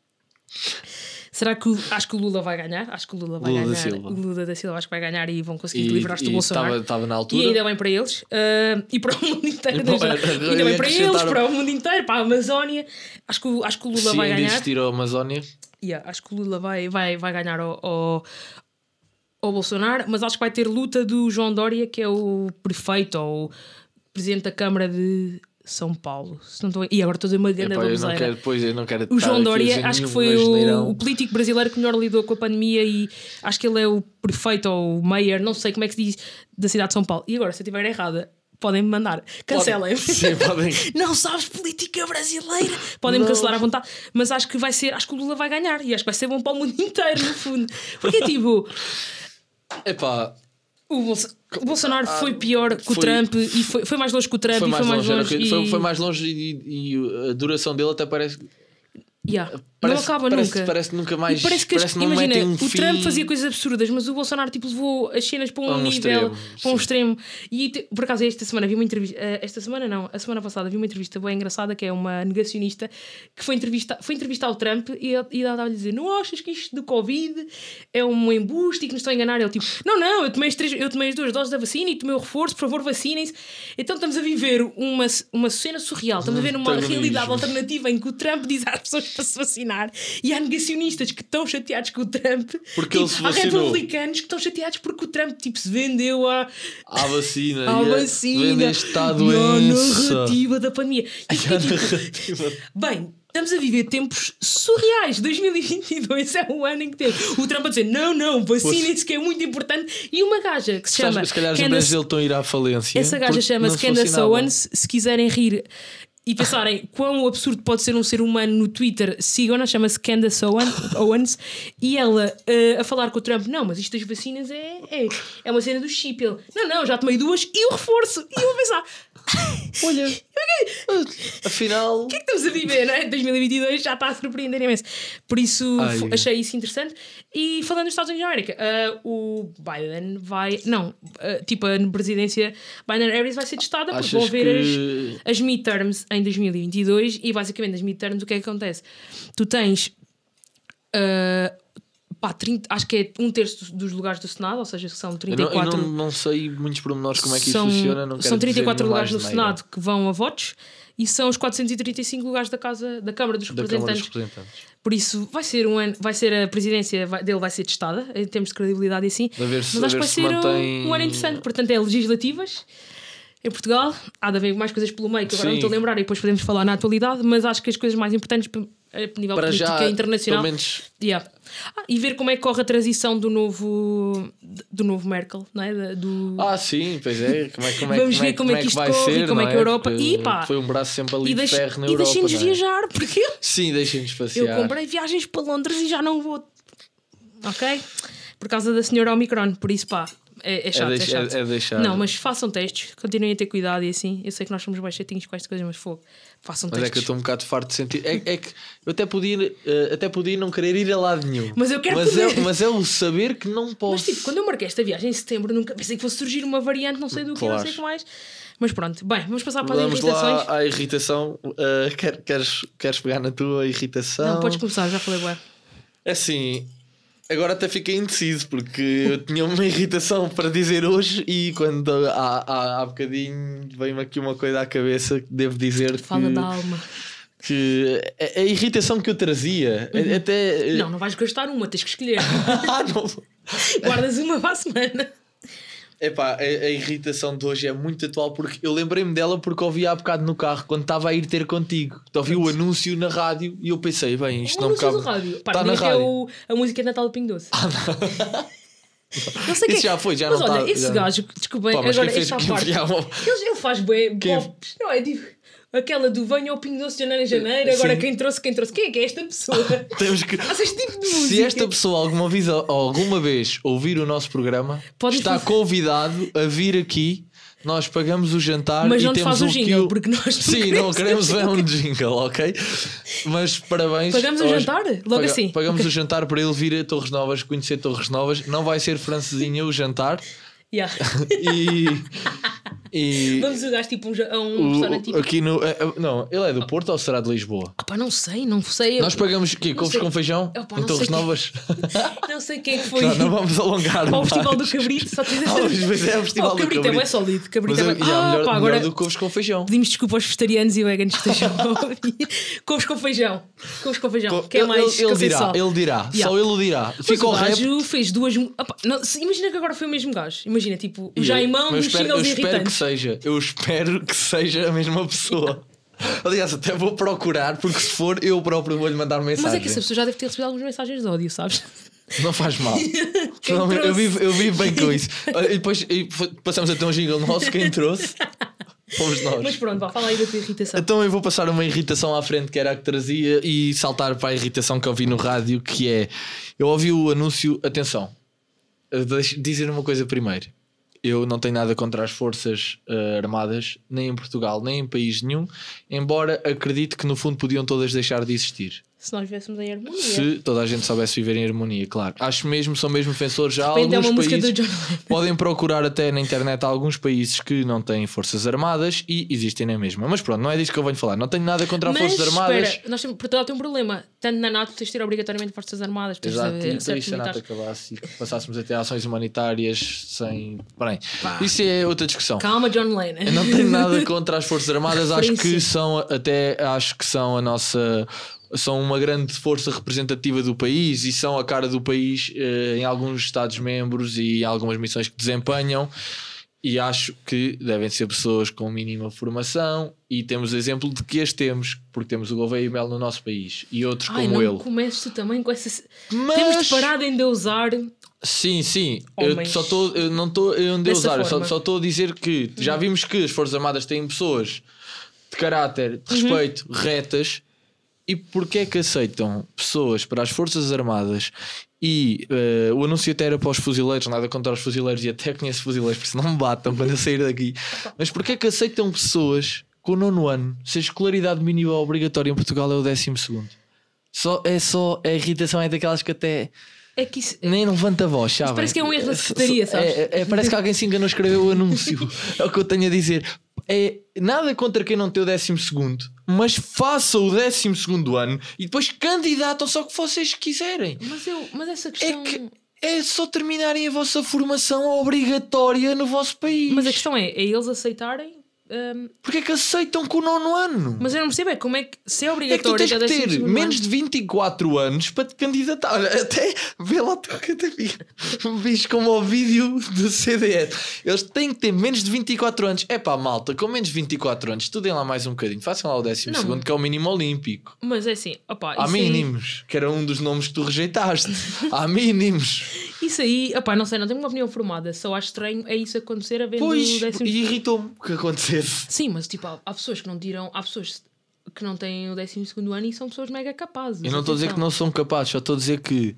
Será que o- acho que o Lula vai ganhar? Acho que o Lula vai Lula da ganhar. Silva. O Lula da Silva acho que vai ganhar e vão conseguir E, livrar-se do e Bolsonaro. estava, na E altura. ainda bem para eles ah, e para o mundo inteiro. E eu ainda bem para eles, para o mundo inteiro, para a Amazónia. Acho que, o- acho que o Lula Se vai ganhar. existir a Amazónia, Yeah, acho que o Lula vai, vai, vai ganhar ao, ao, ao Bolsonaro, mas acho que vai ter luta do João Dória, que é o prefeito ou o presidente da Câmara de São Paulo. E agora estou a dizer uma grande epá, eu não quero, depois eu não quero O João Dória, acho que foi o, o político brasileiro que melhor lidou com a pandemia e acho que ele é o prefeito ou o mayor, não sei como é que se diz, da cidade de São Paulo. E agora, se eu estiver errada, podem-me mandar. Cancelem-me. Sim, podem. Não sabes política brasileira. Podem-me Não. cancelar à vontade, mas acho que vai ser, acho que o Lula vai ganhar e acho que vai ser bom para o mundo inteiro, no fundo. Porque tipo, Epá, O, Bolso- o Bolsonaro Ah, foi pior que o foi- Trump e foi, foi mais longe que o Trump Foi e mais foi mais longe, longe. e... foi, foi mais longe e, e a duração dele até parece. Yeah. não parece acaba parece, nunca. Parece que nunca E mais. parece que, as- não imagina, um o fim Trump fazia coisas absurdas, mas o Bolsonaro tipo, levou as cenas para um, um nível, extremo, para um sim. extremo. E te- por acaso, esta semana vi uma entrevista, eh, esta semana não, a semana passada vi uma entrevista bem engraçada que é uma negacionista que foi entrevistar, foi entrevistar o Trump e, e ela estava a dizer: Não achas que isto do Covid é um embuste e que nos estão a enganar? Ele tipo: Não, não, eu tomei as, três, eu tomei as duas doses da vacina e tomei o reforço, por favor, vacinem-se. Então estamos a viver uma, uma cena surreal, estamos a ver uma Antagonismo. realidade alternativa em que o Trump diz às pessoas para se vacinar e há negacionistas que estão chateados com o Trump Porque ele se há republicanos que estão chateados porque o Trump tipo, se vendeu à, À vacina. à a- vacina Vende está e à doença. narrativa da pandemia. E fiquei a tipo. Bem, estamos a viver tempos surreais. 2022 é o ano em que temos o Trump a dizer não, não, vacinem-se que é muito importante. E uma gaja que se chama se calhar Candace- empresas dele estão a ir à falência. essa gaja chama-se Candace. Owens. Se quiserem rir e pensarem quão absurdo pode ser um ser humano no Twitter, sigam-na, chama-se Candace Owen- Owens. E ela eh, a falar com o Trump: Não, mas isto das vacinas é, é, é uma cena do chip. Ele: Não, não, já tomei duas e o reforço. E eu a pensar: Olha, afinal. o que é que estamos a viver, não é? 2022 já está a surpreender imenso. Por isso Ai. achei isso interessante. E falando dos Estados Unidos da América, ah, o Biden vai. Não, ah, tipo, a presidência Biden-Harris vai ser testada porque vão haver que- as, as midterms em 2022 e basicamente nas midterms o que é que acontece? Tu tens. ah, pá, 30 acho que é um terço dos- lugares do Senado, ou seja, são Eu não, 34 eu não, não sei muitos pormenores como é que são, isso funciona. Não são 34 dizer lugares no mais Senado que vão a votos e são os 435 lugares da casa da Câmara dos Da Câmara dos Representantes. Representantes. Por isso vai ser um ano, vai ser a presidência dele vai ser testada em termos de credibilidade e assim. Se- Mas acho que vai se ser um- mantém- um, ano interessante. Portanto, é legislativas em Portugal. Há de haver mais coisas pelo meio que agora não Sim. estou a lembrar e depois podemos falar na atualidade, mas acho que as coisas mais importantes a nível Para política já, internacional. pelo menos. Yeah. Ah, e ver como é que corre a transição do novo do novo Merkel, não é? Do, Ah, sim, pois é. Como é, como é, Vamos como é, ver como é que isto vai corre e ser, como é que a Europa- Porque E pá, Foi um braço sempre ali e de deixe- ferro na e Europa. deixem-nos não é? viajar, porque eu, Sim, deixem-nos eu passear. comprei viagens para Londres e já não vou. Ok? Por causa da senhora Omicron, por isso pá, é, é chato, é, deix- chato. é- é deixar. Não, mas façam testes, continuem a ter cuidado e assim. Eu sei que nós somos bem chatinhos com estas coisas, mas fogo, façam Mas é que eu testes. estou um bocado farto de sentir. É, é que eu até podia, eh, até podia não querer ir a lado nenhum. Mas eu quero mas é, poder. mas é o saber que não Mas posso. tipo, quando eu marquei esta viagem em setembro, nunca pensei que fosse surgir uma variante, não sei do que, não Claro. sei o que mais. Mas pronto, bem, vamos passar para as Vamos irritações. lá à irritação. Quer- queres, queres pegar na tua irritação? Não, podes começar, já falei bué. É assim, agora até fiquei indeciso porque eu tinha uma irritação para dizer hoje e quando há, há, há bocadinho veio-me aqui uma coisa à cabeça que devo dizer Fala que, da alma. que a, a irritação que eu trazia Uhum. até Não, não vais gastar uma, tens que escolher. ah, não. Guardas uma para a semana. Epá, a, a irritação de hoje é muito atual porque eu lembrei-me dela porque ouvi há bocado no carro quando estava a ir ter contigo. Então, ouvi o anúncio na rádio e eu pensei, bem, isto O não me cabe. rádio. Pá, Está na é rádio. Ah, o, a música de Natal do Pingo Doce. Não sei Isso quem- já foi, já mas não olha, tá- esse já- gajo, desculpem, Pá, mas agora quem fez esta parte. Ele, ele faz bem Quem- pops. Não é tipo aquela do venha ao Pingo Doce de janeiro em janeiro. Agora Sim. quem trouxe, quem trouxe. Quem é que é esta pessoa? Temos que. Faz este tipo de música. Se esta pessoa alguma vez, alguma vez ouvir o nosso programa, Pode está fazer- convidado a vir aqui. Nós pagamos o jantar Mas e não te temos faz o um jingle, quilo- porque nós não Sim, não queremos ver um jingle, ok? Mas parabéns. Pagamos o aos- jantar? Logo assim? Pagamos o jantar para ele vir a Torres Novas, conhecer Torres Novas. Não vai ser francesinha o jantar. Yeah. E. e Vamos o gajo tipo um, a um o- restaurante tipo. aqui no. eh, eh, Não, ele é do Porto ou será de Lisboa? Ah, pá, não sei, não sei. Nós pagamos o quê? Couves sei. com feijão? Opa, em não Torres sei quem- Novas? Não sei quem é que foi. Não, não vamos alongar. Ao Festival do. Cabrito, só te Ah, mas é o Festival oh, do Cabrito é bem sólido. Cabrito Mas é é, bem... já, Ah, melhor, pá, melhor agora do que couves com feijão. pedimos desculpa aos vegetarianos e veganos que estejam a ouvir. Couves com feijão. Couves com feijão. Co- que é ele, mais ele, dirá, sal. ele dirá, Yeah. só ele o dirá. Mas Fica o o rap. gajo fez duas. Opa, não, se- imagina que agora foi o mesmo gajo. Imagina, tipo, o Jaimão eu dos espero, eu singles espero que irritantes. Seja. Eu espero que seja a mesma pessoa. Aliás, até vou procurar, porque se for, eu próprio vou-lhe mandar Mas mensagem. é que essa pessoa já deve ter recebido algumas mensagens de ódio, sabes? Não faz mal. Eu, vivo, eu vivo bem com isso. E depois e passamos a ter um jingle nosso. Quem trouxe? Fomos nós. Mas pronto, vá, fala aí da tua irritação. Então eu vou passar uma irritação à frente que era a que trazia e saltar para a irritação que eu vi no rádio, que é eu ouvi o anúncio, atenção, deixa- dizer uma coisa primeiro. Eu não tenho nada contra as forças uh, armadas, nem em Portugal, nem em país nenhum, embora acredite que no fundo podiam todas deixar de existir. Se nós vivêssemos em harmonia. Se toda a gente soubesse viver em harmonia, claro. Acho mesmo, são mesmo defensores já repente é alguns do países. Podem procurar até na internet alguns países que não têm forças armadas e existem na mesma. Mas pronto, não é disso que eu venho falar. Não tenho nada contra as Mas forças armadas. espera, nós temos, Portugal tem um problema. Tanto na NATO tens de ter obrigatoriamente forças armadas. Exato, de e se a NATO acabasse e passássemos a ter ações humanitárias sem. Bem, isso é outra discussão. Calma, John Lennon. Eu não tenho nada contra as Forças Armadas, acho que são até acho que são a nossa são uma grande força representativa do país e são a cara do país eh, em alguns Estados-membros e em algumas missões que desempenham. E acho que devem ser pessoas com mínima formação e temos exemplo de que as temos, porque temos o Gouveia e Mel no nosso país e outros Ai, como não ele. tu também com essa. Mas- Temos de parar de endeusar. Sim, sim. Eu Homens. só estou. Eu não estou a endeusar, eu só estou a dizer que já vimos que as Forças Armadas têm pessoas de caráter, de respeito, retas. E porquê é que aceitam pessoas para as Forças Armadas e eh, o anúncio até era para os fuzileiros, nada contra os fuzileiros e até conheço fuzileiros, por isso não me batam quando eu sair daqui. Mas porquê é que aceitam pessoas com o nono ano, se a escolaridade mínima obrigatória em Portugal é o décimo segundo? Só, é só, a irritação é daquelas que até É que isso. nem levanta a voz, sabe? parece que é um erro da secretaria, sabes? É, é- parece que alguém se enganou a escrever o anúncio. é o que eu tenho a dizer. É nada contra quem não tem o décimo segundo, mas faça o décimo segundo ano e depois candidatam só o que vocês quiserem. Mas, eu, mas essa É questão. que é só terminarem a vossa formação obrigatória no vosso país. Mas a questão é, é eles aceitarem. Porque é que aceitam com o nono ano? mas eu não percebo é como é que se é É que tu obrigatório tens que ter 12º menos ano- de 24 anos para te candidatar. Olha, até vê lá tu que até vis como o vídeo do CDS. Eles têm que ter menos de 24 anos. É pá, malta, com menos de 24 anos, estudem lá mais um bocadinho. Façam lá o décimo Não. segundo, que é o mínimo olímpico. Mas é assim, opá, Há isso aí, mínimos, que era um dos nomes que tu rejeitaste. Há mínimos. isso aí, opá, não sei, não tenho uma opinião formada. Só acho estranho é isso acontecer a vendo Pois, o décimo e irritou-me que acontecesse. Sim, mas tipo, há, há pessoas que não tiram, há pessoas que não têm o 12 ano e são pessoas mega capazes. Eu não estou a dizer que não são capazes, só estou a dizer que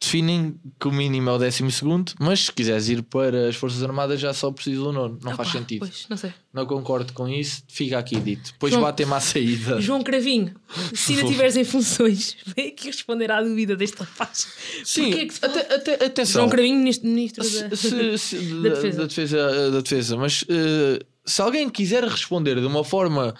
definem que o mínimo é o décimo segundo, mas se quiseres ir para as Forças Armadas já só precisa do nono. Não faz Opá, sentido. Pois, não sei. Não concordo com isso, fica aqui dito. Depois batem-me à saída. João Cravinho, se ainda estiveres em funções, vem aqui responder à dúvida deste rapaz. Sim, Porquê é que até, até, atenção. João Cravinho, ministro, ministro Se- da... se- se- da da, defesa. da defesa, da defesa, mas eh, se alguém quiser responder de uma forma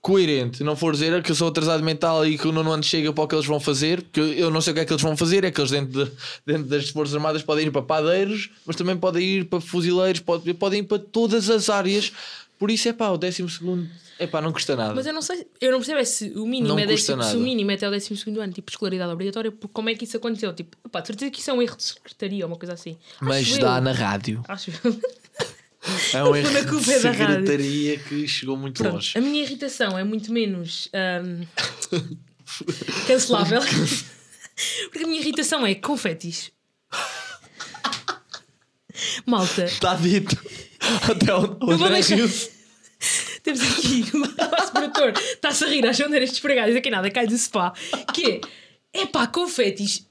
coerente, não for dizer que eu sou atrasado mental e que o nono ano chega para o que eles vão fazer, porque eu não sei o que é que eles vão fazer, é que eles dentro, de- dentro das Forças Armadas podem ir para padeiros, mas também podem ir para fuzileiros, pode- podem ir para todas as áreas. Por isso é pá, o décimo segundo, é pá, não custa nada. Mas eu não sei, eu não percebo é se o mínimo Não é décimo, se o mínimo é até o 12 ano, tipo escolaridade obrigatória, porque como é que isso aconteceu? Tipo, opá, de certeza que isso é um erro de secretaria ou uma coisa assim. Mas Acho dá eu. na rádio. Acho É um Quando erro a de culpa é secretaria que chegou muito Pronto, longe. a minha irritação é muito menos ahm, cancelável. Porque a minha irritação é confetis. Malta, Está dito. Até o, o André riu-se. temos aqui o nosso produtor está-se a rir às bandeiras despregadas aqui nada, cai do spa. Que é, epá, confetis.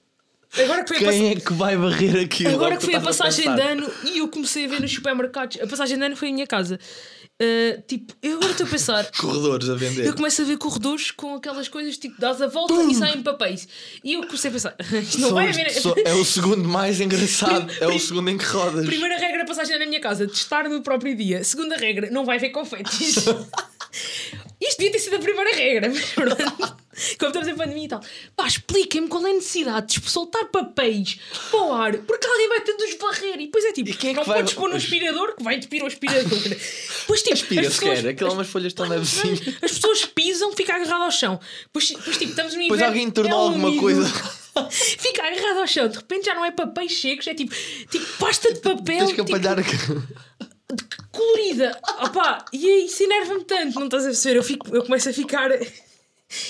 Agora que foi a Quem é que vai varrer aquilo? Agora que foi a passagem de pensar. ano e eu comecei a ver nos supermercados. A passagem de ano foi em minha casa. Ah, tipo, eu agora estou a pensar. Corredores a vender. Eu começo a ver corredores com aquelas coisas tipo, dás a volta e saem papéis. E eu comecei a pensar, isto não vai haver. é o segundo mais engraçado. É o segundo em que rodas. Primeira regra passagem na minha casa, testar no próprio dia. Segunda regra, não vai haver confetes. Isto devia ter sido a primeira regra, mas pronto. Como estamos em pandemia e tal. Pá, expliquem-me qual é a necessidade de soltar papéis para o ar, porque alguém vai ter de os varrer. E depois é tipo, quem é que não vai- podes pôr no aspirador, que vai entupir o aspirador. Depois tipo, Aspira as pessoas- quer. Aquelas umas folhas tão levezinhas. as pessoas pisam, fica agarrado ao chão. Depois, depois tipo, estamos no inverno. Depois alguém tornou é alguma úmido. coisa. Fica agarrado ao chão. De repente já não é papéis secos, é tipo, tipo pasta de papel. Tens que tipo, colorida. Opá, e isso enerva-me tanto, não estás a perceber? Eu, fico, eu começo a ficar.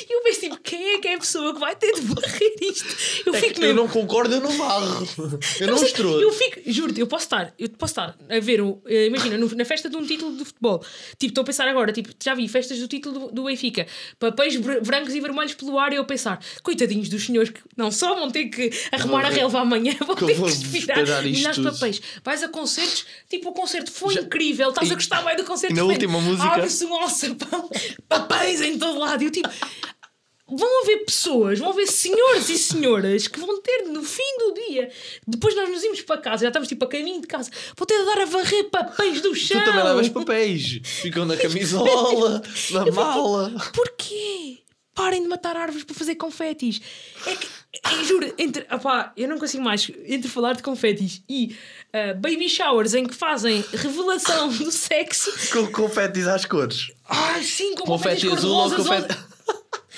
Eu penso, tipo, quem é que é a pessoa que vai ter de varrer isto? Eu É fico que eu mesmo. não concordo, eu não varro. Eu não é- estou. Eu fico, juro-te, eu posso estar, eu posso estar a ver, eh, imagina, no- na festa de um título de futebol. Tipo, estou a pensar agora, tipo, já vi festas do título do, do Benfica, papéis br- brancos e vermelhos pelo ar, e eu a pensar, coitadinhos dos senhores que não só vão ter que arrumar a relva amanhã, vão ter que virar milhares de papéis. Vais a concertos, tipo, o concerto foi Já- incrível, estás a E- gostar bem do concerto. e na última música- Abre-se um alçapão, papéis em todo lado, e eu tipo. Vão haver pessoas, vão haver senhores e senhoras que vão ter no fim do dia, depois nós nos irmos para casa, já estamos tipo a caminho de casa, vão ter de dar a varrer papéis do chão. Tu também levas papéis. Ficam na camisola, na mala. Porquê? Parem de matar árvores para fazer confetis. É que, é, juro, entre, opá, eu não consigo mais entre falar de confetis e ah, baby showers em que fazem revelação do sexo. Com confetes às cores. Ai, sim, com confetis azul ou confete.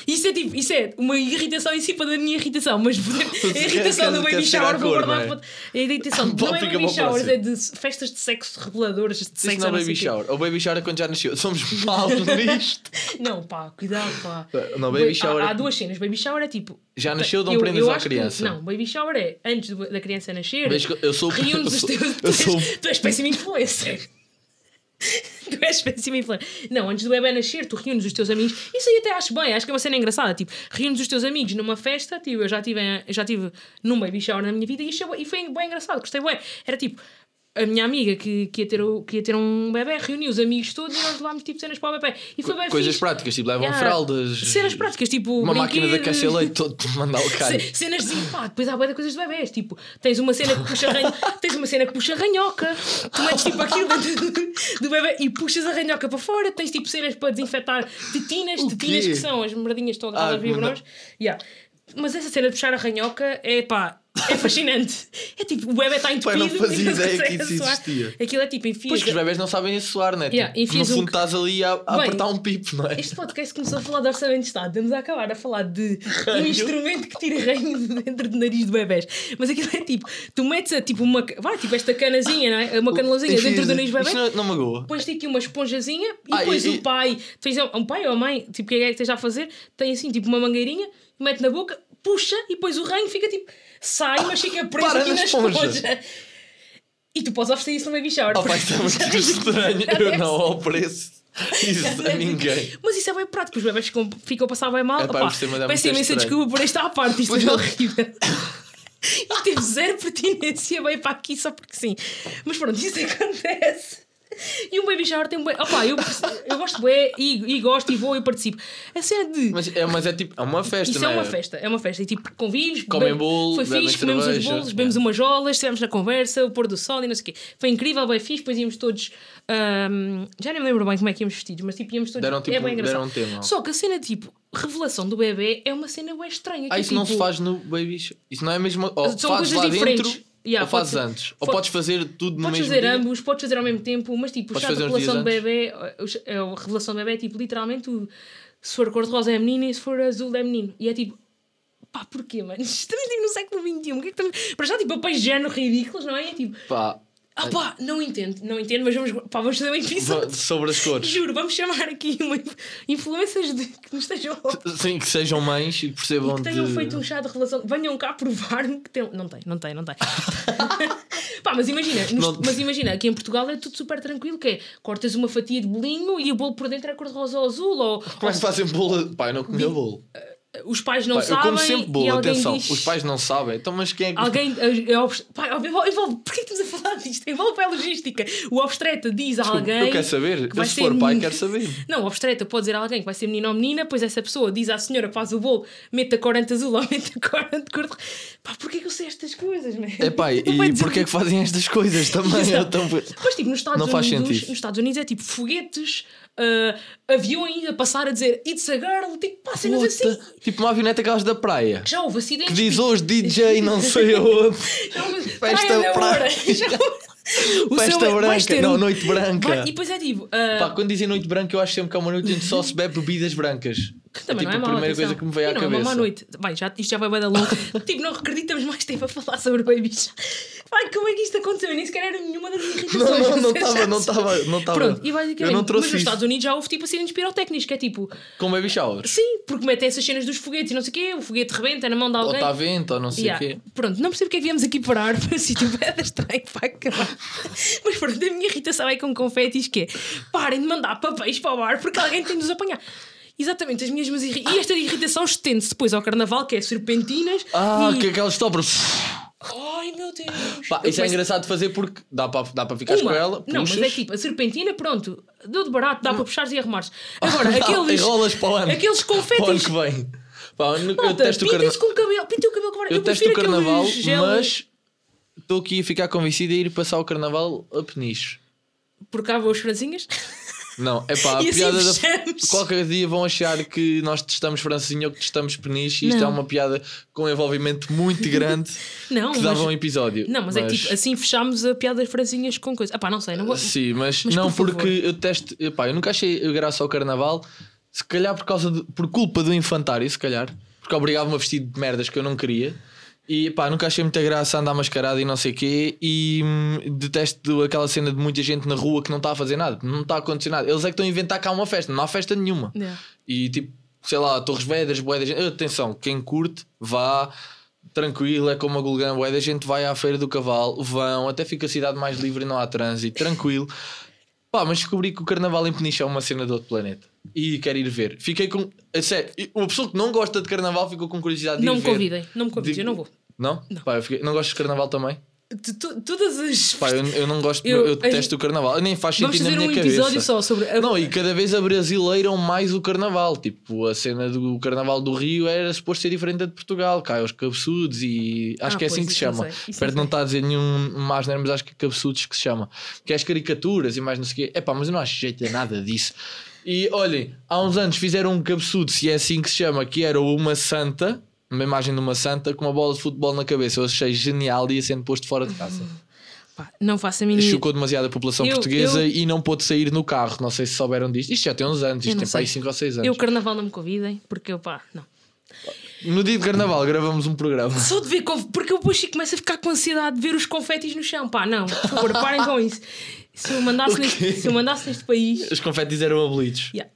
Isso é tipo, isso é uma irritação em cima da minha irritação, mas a irritação do quer baby shower vou guardar é? para. A irritação é fica baby o showers, próximo. é de festas de sexo reveladoras de sexo. Isso não é baby o shower. Ou baby shower é quando já nasceu. Somos maus nisto. Não, pá, cuidado, pá. Não, baby Ba- shower Há, é- há duas cenas. Baby shower é tipo. Já nasceu, dão prendas à criança. não, baby shower é antes do- da criança nascer. Eu sou- reúnes os teus. tu és péssimo influencer. Tu és péssimo influencer. Não, antes do bebê nascer, tu reúnes os teus amigos. Isso aí até acho bem, acho que é uma cena engraçada. Tipo, reúnes os teus amigos numa festa. Tipo, eu já tive, já tive num baby shower na minha vida e foi bem engraçado. Gostei bem. Era tipo. A minha amiga que, que, ia ter, que ia ter um bebê reuniu os amigos todos e nós levámos tipo cenas para o bebê. E foi bem Coisas fixe. práticas, tipo levam Yeah. fraldas. Cenas práticas, tipo. Uma máquina de aquecer leite todo mandar o. Ce- Cenas de pá, depois há bué de coisas de bebés, tipo, tens uma cena que puxa ranho, tens uma cena que puxa ranhoca, tu metes tipo aquilo do, do bebê e puxas a ranhoca para fora, tens tipo cenas para desinfetar tetinas, tetinas que são as merdinhas estão Ah, biberões. Yeah. Mas essa cena de puxar a ranhoca é pá, é fascinante. É tipo, o bebê está entupido. não fazia e não ideia consegue que isso existia. Aquilo é tipo, enfias. Pois que os bebés não sabem suar, né? Yeah, Tipo, no um fundo c- estás ali a, a Bem, apertar um pipo, não é? Este podcast começou a falar de orçamento de Estado. Estamos a acabar a falar de um instrumento que tira de dentro do nariz de bebés. Mas aquilo é tipo, tu metes a, tipo uma. Vai, tipo esta canazinha, não é? Uma canelazinha dentro do nariz do bebê. Isto não, não magoa. Pões-te aqui uma esponjazinha e Ah, depois e- o pai, tens um pai ou a mãe, tipo, quem é que esteja a fazer, tem assim, tipo, uma mangueirinha, mete na boca, puxa e depois o ranho fica tipo, sai, mas fica preso Para aqui na na esponja. esponja. E tu podes oferecer isso no baby shower. Oh, pai, está muito estranho. Eu não ofereço isso a ninguém. Mas isso é bem prático, os bebés ficam, ficam a passar bem mal. É pá, peço imensa desculpa por esta parte, isto Pois é horrível. Isto teve zero pertinência bem para aqui só porque sim. Mas pronto, isso acontece. E um baby shower tem um bué. Opá, eu, eu gosto bué e, e gosto e vou e participo. A cena de. Mas é, mas é tipo, é uma festa, Isso não é é? uma festa, é uma festa. E tipo, convives, Comem bolo, foi fixe, comemos os bolos, bebemos é. umas jolas, estivemos na conversa, o pôr do sol e não sei o quê. Foi incrível, bem fixe, depois íamos todos. ahm, já nem me lembro bem como é que íamos vestidos, mas tipo, íamos todos. Deram, tipo, é bem engraçado. deram um tema. Só que a cena tipo, revelação do bebê é uma cena bem estranha. Ah, é isso não tipo, se faz no baby shower. Isso não é mesmo. Ou São coisas lá diferentes. dentro Yeah, ou fazes antes. Ou pode- podes fazer tudo no Podes mesmo fazer dia. ambos, podes fazer ao mesmo tempo, mas tipo, o Podes chá de fazer revelação do bebê, o a revelação do bebê é tipo, literalmente, o- se for cor-de-rosa é menina e se for azul é menino. E é tipo, pá, porquê, mano? Estamos tipo, no século XXI, o que é que estamos. Para já, tipo, papéis género ridículos, não é? É tipo, Pá, ah pá, não entendo, não entendo, mas vamos, pá, vamos fazer um episódio. sobre as cores. Juro, vamos chamar aqui uma influências de que nos estejam Sim, que sejam mães e percebam que tenham de. feito um chá de relação, venham cá provar-me que tem. Não tem, não tem, não tem. Pá, mas imagina, nos- mas imagina, aqui em Portugal é tudo super tranquilo, que é cortas uma fatia de bolinho e o bolo por dentro é cor-de-rosa ou azul, ou, Como é que fazem bolo? Pá, eu não comia bolo. ou os pais não Pá, eu sabem como sempre bolo, atenção. diz... Os pais não sabem. Então, mas quem é que. Alguém, é, obst- pá, envolve, envolve, porquê que estamos a falar disto? Envolve para a logística. O obstetra diz a alguém. Eu quero saber. que vai Se ser for pai, menino. quero saber. Não, o obstetra pode dizer a alguém que vai ser menino ou menina, pois essa pessoa diz à senhora faz o bolo, mete a corante azul ou mete a corante cor de... Pá, porquê que eu sei estas coisas, man? É pá, e dizer- porquê é que fazem estas coisas também? Então, Pois, tipo, nos Estados, Não faz Unidos, sentido. nos Estados Unidos é tipo foguetes, ah, aviões a passar a dizer It's a girl, tipo, pá, cenas assim. Tipo uma avioneta aquelas da praia. Já houve acidentes. Que diz tipo, hoje DJ não sei aonde. Festa Praia da praia. Moura. Já houve- O Festa vais branca. ter Não, um- noite branca. Vai- e depois é tipo. ah, Pá, quando dizem noite branca, eu acho sempre que é uma noite onde só se bebe bebidas brancas. Que É também tipo não é a primeira coisa que me veio E à não, é uma má cabeça. noite. Bem, já, isto já vai bem da longa. tipo, não acreditamos mais tempo a falar sobre babies. Pai, como é que isto aconteceu? Eu nem sequer era nenhuma das minhas irritações. Não, não, estava, não estava, não estava. Pronto, e basicamente, Eu não mas trouxe nos isso. Estados Unidos já houve tipo acidentes pirotécnicos, que é tipo, Com baby showers. sim, porque metem essas cenas dos foguetes e não sei o quê, o foguete rebenta na mão de Ou alguém. está vento, ou não sei o Yeah. quê. Pronto, não percebo porque é que viemos aqui parar para um sítio bem estranho para acabar. Mas pronto, a minha irritação é com confetis que é parem de mandar papéis para o bar porque alguém tem de os apanhar. Exatamente, as minhas irri... E esta irritação estende-se depois ao carnaval, que é serpentinas. Ah, e... que aqueles toppers. Ai meu Deus! Pá, Eu isso é engraçado de fazer porque dá para dá ficar com ela. Não, mas puxas. é tipo, a serpentina, pronto, deu de barato, dá para puxares e arrumares. Agora, aqueles. Enrolas para o ano. Aqueles Para o ano que vem. Pá, eu testo o carnaval. com o cabelo, pintem o cabelo com Eu testo o carnaval, gel- mas estou aqui a ficar convencido a ir passar o carnaval a peniche. Por cá vou as franzinhas. Não, é pá, a assim piada da. Qualquer dia vão achar que nós testamos francesinha ou que testamos peniche e isto é uma piada com um envolvimento muito grande Não, que mas- dava um episódio. Não, mas, é que tipo, assim fechámos a piada das franzinhas com coisa. Ah pá, não sei, não vou. Sim, mas, Mas, não por porque eu testo. Epá, eu nunca achei graça ao carnaval, se calhar por causa de, por culpa do infantário, se calhar, porque obrigava-me a vestir de merdas que eu não queria. E pá, nunca achei muita graça andar mascarado e não sei o quê. E hum, detesto aquela cena de muita gente na rua que não está a fazer nada, não está a acontecer nada. Eles é que estão a inventar cá uma festa, não há festa nenhuma. Yeah. E tipo, sei lá, Torres Vedras, boé da gente. Atenção, quem curte, vá tranquilo, é como a Gulgã, boé da gente vai à Feira do Cavalo, vão, até fica a cidade mais livre e não há trânsito, tranquilo. Pá, mas descobri que o Carnaval em Peniche é uma cena de outro planeta. E quero ir ver. Fiquei com. A sério, uma pessoa que não gosta de Carnaval ficou com curiosidade de Não ir me ver. convidem, não me convidem, eu não vou. Não? Não. Pá, eu fiquei- não gostas de Carnaval também? Tu- todas as. Pá, eu, eu não gosto, Eu- eu, detesto o Carnaval. Nem faz Vamos sentido na fazer minha um cabeça. episódio só sobre. a- Não, e cada vez abrasileiram mais o carnaval. Tipo, a cena do carnaval do Rio era suposto ser diferente da de Portugal. Cá, os cabeçudos e. Acho Ah, que é assim pois, que se isso não chama. sei, isso Espero não sei. estar a dizer nenhum mais mas acho que é cabeçudos que se chama. Que é as caricaturas e mais não sei o quê. É pá, mas eu não acho jeito a nada disso. E olhem, há uns anos fizeram um cabeçudo, se é assim que se chama, que era uma santa, uma imagem de uma santa com uma bola de futebol na cabeça. Eu achei genial e ia sendo posto fora de casa. Pá, não faço a mínima. Chocou demasiado a população Eu- portuguesa eu- e não pôde sair no carro. Não sei se souberam disto. Isto já tem uns anos, isto tem para aí sei. 5 ou 6 anos. Eu, carnaval, não me convidem, porque eu, pá, não. No dia de carnaval gravamos um programa. Só de ver, porque eu depois começo a ficar com ansiedade de ver os confetis no chão. Pá, não, por favor, parem com isso. Se eu mandasse, neste, se eu mandasse neste país. Os confetes eram abolidos. Yeah.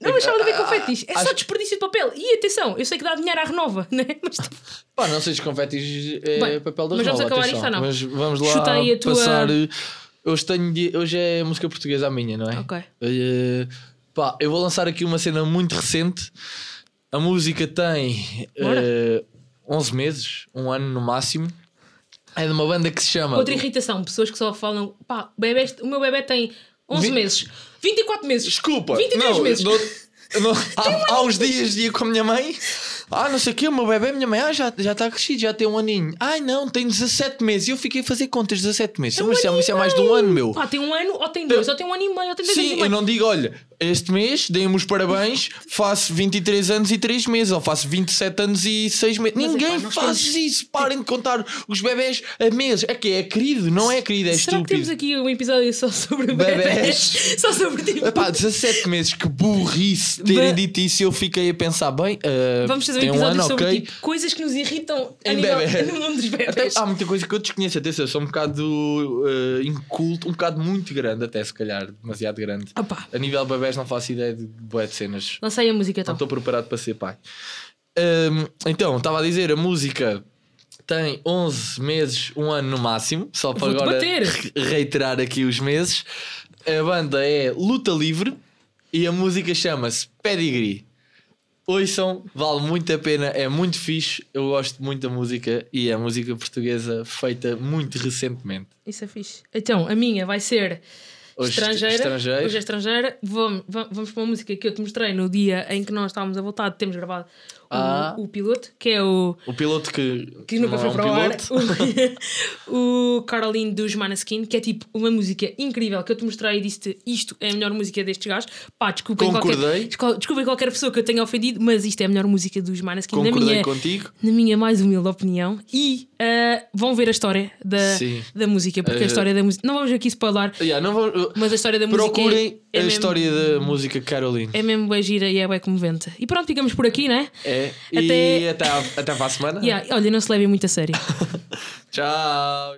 Não deixava de ver confetis. É só Acho- desperdício de papel. E atenção, eu sei que dá dinheiro à renova, né? Mas Pá, não sei se os confetes é Bem, papel da mas vamos renova, acabar atenção. isto ou não? Mas vamos lá Chuta aí a tua- passar. Hoje, tenho de- hoje é música portuguesa a minha, não é? Ok. Eh, pá, eu vou lançar aqui uma cena muito recente. A música tem Bora. eh, 11 meses, um ano no máximo. É de uma banda que se chama. outra irritação, pessoas que só falam, pá, o meu bebê tem 11 Vi- meses, 24 meses. Desculpa, 23 não, meses. não- não- há, há uns dias ia com a minha mãe. Ah, não sei o que, o meu bebê, a minha mãe, ah, já, já está crescido, já tem um aninho. Ai, não, tem 17 meses. E eu fiquei a fazer contas, 17 meses. mas isso é, isso é mais de um ano, meu. Pá, tem um ano, ou tem dois, ou tem um ano e meio, ou tem dois anos Sim, eu não digo, olha, este mês deem-me os parabéns, faço 23 anos e 3 meses, ou faço 27 anos e 6 meses. Mas, Ninguém epá, nós faz temos- isso. Parem de contar os bebés a meses. É que é querido, não é querido, é Será que temos estúpido. aqui um episódio só sobre Bebés. bebés? só sobre tipo. Epá, 17 meses, que burrice terem Ba- dito isso. Eu fiquei a pensar, bem, ah, Vamos fazer um tem um episódio ano, sobre ok. tipo, coisas que nos irritam a Em nível, bebés. no mundo dos Até bebés. há muita coisa que eu desconheço, atenção, eu sou um bocado ah, inculto, um bocado muito grande, até se calhar, demasiado grande. Opá, A nível bebés não faço ideia de bué de cenas. lancei a música Não então. estou preparado para ser pai. Hum, então, estava a dizer, a música tem 11 meses, um ano no máximo, só para agora bater. re- reiterar aqui os meses. A banda é Luta Livre e a música chama-se Pedigree. Ouçam, vale muito a pena, é muito fixe. Eu gosto muito da música e é música portuguesa feita muito recentemente. Isso é fixe. Então, a minha vai ser Hoje estrangeira. estrangeiro. Hoje é estrangeira. Vamos, va- vamos para uma música que eu te mostrei no dia em que nós estávamos a voltar, temos gravado Ah. o piloto, que é o. O piloto que, Que nunca foi é um para o ar. O, o Caroline dos Maneskin, que é tipo uma música incrível que eu te mostrei e disse-te isto é a melhor música destes gajos. Pá, desculpem qualquer, Concordei. desco- desculpem qualquer pessoa que eu tenha ofendido, mas isto é a melhor música dos Maneskin, na Concordei minha, contigo. na minha mais humilde opinião. E ah, vão ver a história da, Sim. da música, porque a Eh, história da música. Não vamos aqui spoiler, Yeah, não vou- mas a história da música. Procurem é, é a mesmo- história da música Caroline. É mesmo bem gira e é bem comovente. E pronto, ficamos por aqui, né? É. Até- E até, à- até a semana. Yeah, olha, não se levem muito a sério. Tchau.